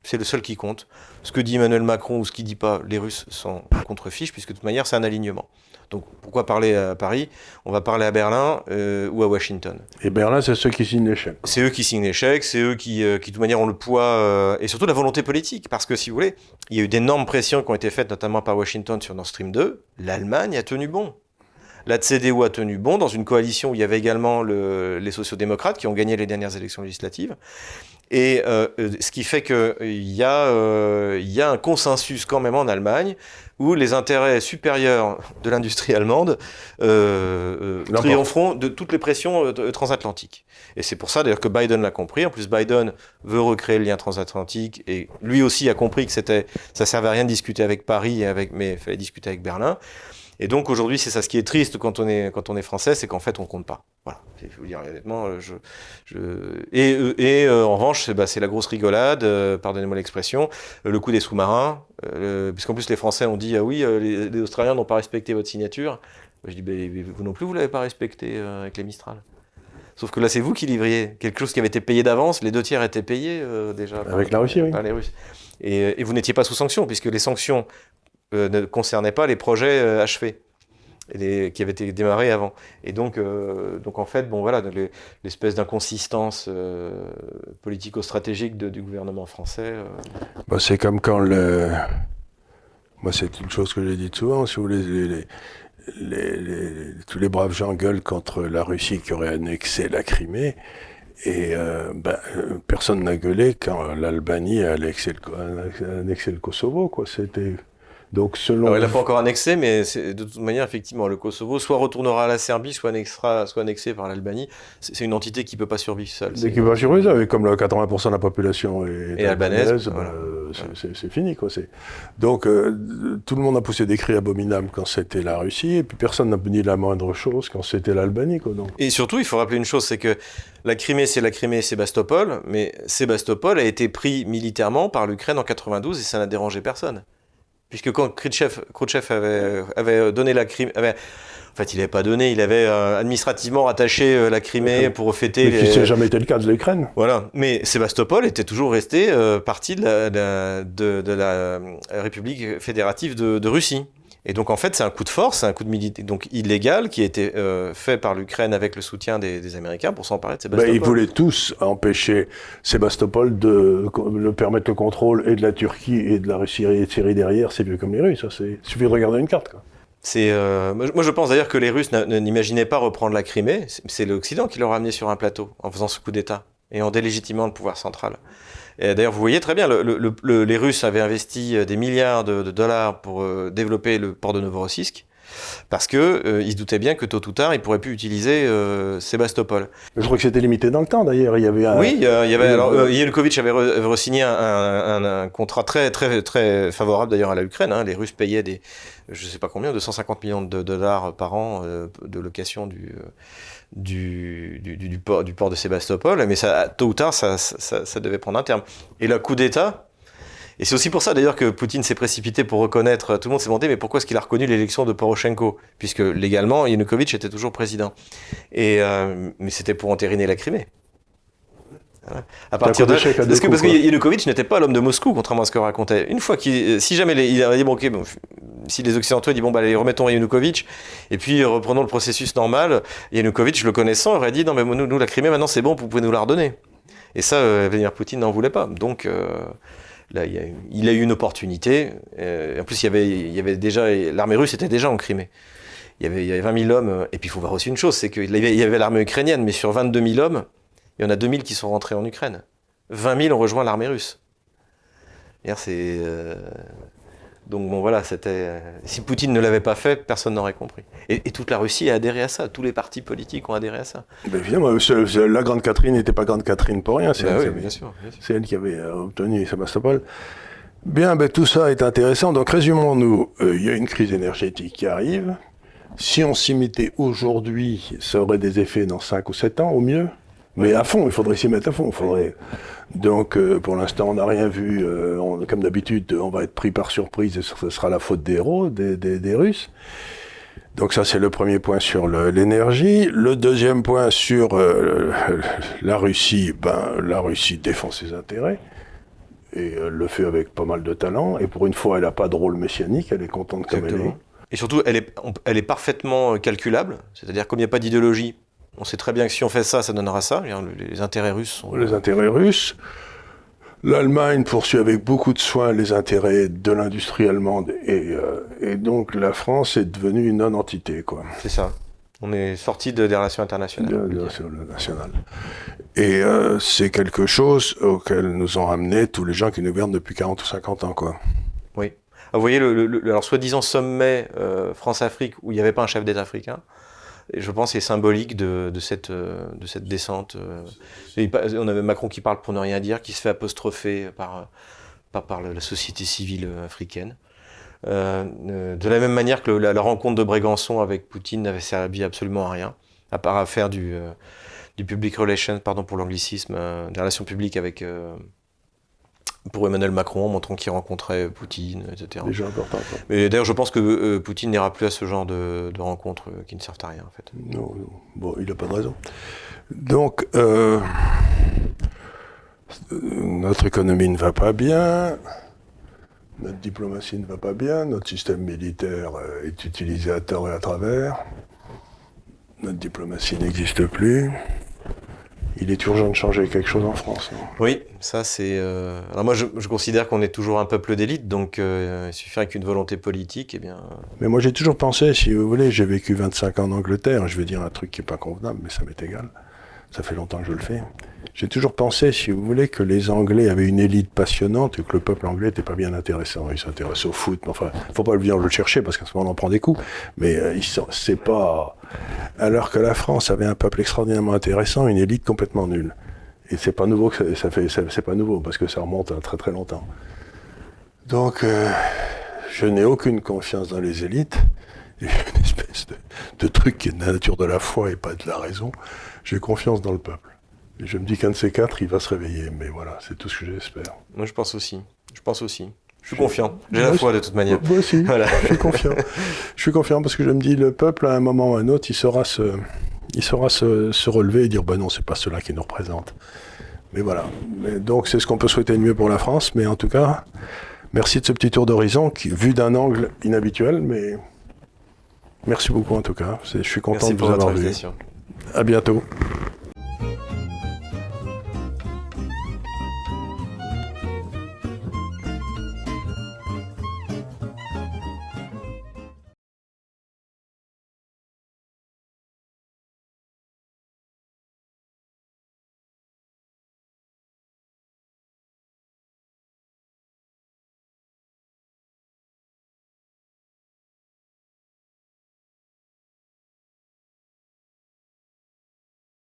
Speaker 2: c'est le seul qui compte. Ce que dit Emmanuel Macron ou ce qu'il dit pas, les Russes sont contre-fiches, puisque de toute manière, c'est un alignement. Donc pourquoi parler à Paris? On va parler à Berlin euh, ou à Washington.
Speaker 1: Et Berlin, c'est ceux qui signent l'échec.
Speaker 2: C'est eux qui signent l'échec, c'est eux qui, euh, qui, de toute manière, ont le poids euh, et surtout la volonté politique. Parce que si vous voulez, il y a eu d'énormes pressions qui ont été faites, notamment par Washington sur Nord Stream 2. L'Allemagne a tenu bon. La CDU a tenu bon dans une coalition où il y avait également le, les sociodémocrates qui ont gagné les dernières élections législatives. Et ce qui fait qu'il y, y a un consensus quand même en Allemagne où les intérêts supérieurs de l'industrie allemande euh, triompheront de toutes les pressions transatlantiques. Et c'est pour ça d'ailleurs que Biden l'a compris. En plus, Biden veut recréer le lien transatlantique et lui aussi a compris que c'était ça servait à rien de discuter avec Paris, avec, mais il fallait discuter avec Berlin. Et donc aujourd'hui, c'est ça. Ce qui est triste quand on est, quand on est français, c'est qu'en fait, on compte pas. Voilà. Je vais vous dire honnêtement. Je, je... Et, et en revanche, bah, c'est la grosse rigolade, pardonnez-moi l'expression, le coup des sous-marins. puisqu'en plus, les Français ont dit Ah oui, les, les Australiens n'ont pas respecté votre signature. Je dis, vous non plus, vous l'avez pas respecté avec les Mistral. Sauf que là, c'est vous qui livriez quelque chose qui avait été payé d'avance. Les deux tiers étaient payés euh, déjà.
Speaker 1: Avec la Russie, oui.
Speaker 2: Par les Russes. Et, vous n'étiez pas sous sanction, puisque les sanctions euh, ne concernaient pas les projets euh, achevés. Qui avaient été démarrés avant. Et donc, donc en fait, bon voilà, l'espèce d'inconsistance politico-stratégique du gouvernement français.
Speaker 1: Bah, c'est comme quand le. Moi, c'est une chose que j'ai dit souvent. Si tous les braves gens gueulent contre la Russie qui aurait annexé la Crimée. Et euh, ben, personne n'a gueulé quand l'Albanie a annexé le, annexé le Kosovo. C'était
Speaker 2: donc selon. Alors, il n'a pas encore annexé, mais de toute manière, effectivement, le Kosovo soit retournera à la Serbie, soit, annexera, soit annexé par l'Albanie. C'est une entité qui ne peut pas survivre seule.
Speaker 1: Qui peut pas survivre, comme 80% de la population est,
Speaker 2: et albanaise,
Speaker 1: ben, c'est fini. Quoi. Donc euh, tout le monde a poussé des cris abominables quand c'était la Russie, et puis personne n'a dit la moindre chose quand c'était l'Albanie.
Speaker 2: Et surtout, il faut rappeler une chose, c'est que la Crimée, c'est la Crimée, Sébastopol, mais Sébastopol a été pris militairement par l'Ukraine en 92 et ça n'a dérangé personne. Puisque quand Khrouchtchev, avait, avait, donné la Crimée, en fait, il n'avait pas donné, il avait euh, administrativement rattaché euh, la Crimée pour fêter.
Speaker 1: Mais qui n'a jamais été le cas de l'Ukraine.
Speaker 2: Voilà. Mais Sébastopol était toujours resté euh, partie de la, de, de la, République fédérative de Russie. Et donc en fait, c'est un coup de force, c'est un coup de militaire, donc illégal, qui a été euh, fait par l'Ukraine avec le soutien des, Américains pour s'emparer de Sébastopol.
Speaker 1: Ben, ils voulaient tous empêcher Sébastopol de le permettre le contrôle et de la Turquie et de la Russie et Syrie derrière. C'est mieux comme les Russes. Il suffit de regarder une carte. Quoi.
Speaker 2: C'est, euh, moi, je pense d'ailleurs que les Russes n'imaginaient pas reprendre la Crimée. C'est l'Occident qui leur a amené sur un plateau en faisant ce coup d'État et en délégitimant le pouvoir central. D'ailleurs, vous voyez très bien, les Russes avaient investi euh, des milliards de, dollars pour euh, développer le port de Novorossiysk parce que euh, ils se doutaient bien que tôt ou tard, ils pourraient plus utiliser Sébastopol.
Speaker 1: Je crois que c'était limité dans le temps d'ailleurs. Il y avait
Speaker 2: oui, il y avait alors Yanukovych avait, re-signé un, contrat très très très favorable d'ailleurs à la Ukraine. Hein. Les Russes payaient des, je sais pas combien, 250 millions de dollars par an de location du du, du, port, du port de Sébastopol, mais ça, tôt ou tard, ça, ça, devait prendre un terme. Et le coup d'État, et c'est aussi pour ça d'ailleurs que Poutine s'est précipité pour reconnaître, tout le monde s'est demandé, mais pourquoi est-ce qu'il a reconnu l'élection de Poroshenko? Puisque légalement, Yanukovych était toujours président. Et, euh, mais c'était pour entériner la Crimée. À partir de, parce que, parce que Yanukovych n'était pas l'homme de Moscou, contrairement à ce que racontait. Une fois qu'il, si jamais il avait dit bon, ok, bon, si les Occidentaux disent bon bah allez remettons Yanukovych et puis reprenons le processus normal, Yanukovych le connaissant aurait dit non mais nous, nous la Crimée maintenant c'est bon, vous pouvez nous la redonner. Et ça, euh, Vladimir Poutine n'en voulait pas. Donc euh, là, il, a, il, a, eu une opportunité. Euh, en plus, il y avait, il y avait déjà l'armée russe était déjà en Crimée. Il y avait, il y avait 20 000 hommes. Et puis il faut voir aussi une chose, c'est qu'il y avait l'armée ukrainienne, mais sur 22 000 hommes, il y en a 2000 qui sont rentrés en Ukraine. 20 000 ont rejoint l'armée russe. C'est. Euh, donc bon voilà, c'était. Euh, si Poutine ne l'avait pas fait, personne n'aurait compris. Et, toute la Russie a adhéré à ça. Tous les partis politiques ont adhéré à ça.
Speaker 1: Ben évidemment, la Grande Catherine n'était pas Grande Catherine pour rien. C'est
Speaker 2: ben elle, bien sûr,
Speaker 1: elle qui avait euh, obtenu Sébastopol. Bien, ben, tout ça est intéressant. Donc résumons-nous. Il y a une crise énergétique qui arrive. Si on s'y mettait aujourd'hui, ça aurait des effets dans 5 ou 7 ans au mieux? Mais à fond, il faudrait s'y mettre à fond. Donc, euh, pour l'instant, on n'a rien vu. Euh, comme d'habitude, on va être pris par surprise et ce sera la faute des héros, des, Russes. Donc ça, c'est le premier point sur l'énergie. Le, deuxième point sur euh, la Russie, ben, la Russie défend ses intérêts et le fait avec pas mal de talent. Et pour une fois, elle n'a pas de rôle messianique, elle est contente comme elle est.
Speaker 2: Et surtout, elle est, elle est parfaitement calculable. C'est-à-dire, comme il n'y a pas d'idéologie, on sait très bien que si on fait ça, ça donnera ça. Les intérêts russes sont...
Speaker 1: Les intérêts russes. L'Allemagne poursuit avec beaucoup de soin les intérêts de l'industrie allemande et, euh, donc la France est devenue une non-entité.
Speaker 2: C'est ça. On est sorti de, des relations internationales.
Speaker 1: des relations internationales. Et euh, c'est quelque chose auquel nous ont ramené tous les gens qui nous gouvernent depuis 40 ou 50 ans. Quoi.
Speaker 2: Oui. Vous voyez, le, alors soi-disant sommet euh, France-Afrique où il n'y avait pas un chef d'État africain, je pense c'est symbolique de, euh, cette descente. Euh. on avait Macron qui parle pour ne rien dire, qui se fait apostropher par, par la société civile africaine. Euh, de la même manière que la, rencontre de Brégançon avec Poutine n'avait servi absolument à rien, à part à faire du public relations, pardon pour l'anglicisme, des relations publiques avec pour Emmanuel Macron, en montrant qu'il rencontrait Poutine, etc.
Speaker 1: Déjà important.
Speaker 2: Mais d'ailleurs, je pense que euh, Poutine n'ira plus à ce genre de, rencontres euh, qui ne servent à rien, en fait.
Speaker 1: Non, non. bon, il n'a pas de raison. Donc, euh, notre économie ne va pas bien, notre diplomatie ne va pas bien, notre système militaire est utilisé à tort et à travers, notre diplomatie n'existe plus il est urgent de changer quelque chose en France.
Speaker 2: oui, ça c'est. Euh, alors moi, je, considère qu'on est toujours un peuple d'élite, donc euh, il suffirait qu'une volonté politique, et eh bien.
Speaker 1: Mais moi, j'ai toujours pensé, si vous voulez, j'ai vécu 25 ans en Angleterre. Je vais dire un truc qui est pas convenable, mais ça m'est égal. Ça fait longtemps que je le fais. J'ai toujours pensé, si vous voulez, que les Anglais avaient une élite passionnante et que le peuple anglais n'était pas bien intéressant. Il s'intéresse au foot, mais enfin, faut pas venir le chercher parce qu'à ce moment on en prend des coups. Mais euh, c'est pas. Alors que la France avait un peuple extraordinairement intéressant, une élite complètement nulle. Et c'est pas nouveau que ça, fait, c'est pas nouveau parce que ça remonte à très très longtemps. Donc, euh, je n'ai aucune confiance dans les élites. Il une espèce de truc qui est de la nature de la foi et pas de la raison. J'ai confiance dans le peuple. Et je me dis qu'un de ces quatre, il va se réveiller. Mais voilà, c'est tout ce que j'espère.
Speaker 2: Moi, je pense aussi. Je pense aussi. Je suis confiant. J'ai la foi de toute manière.
Speaker 1: Moi aussi. Voilà. Je suis confiant. je suis confiant parce que je me dis, le peuple, à un moment ou à un autre, il saura se, il saura se, se relever et dire, ben non, c'est pas cela qui nous représente. Mais voilà. Mais donc, c'est ce qu'on peut souhaiter de mieux pour la France. Mais en tout cas, merci de ce petit tour d'horizon, vu d'un angle inhabituel. Mais merci beaucoup en tout cas. Je suis content de vous avoir vu. À bientôt.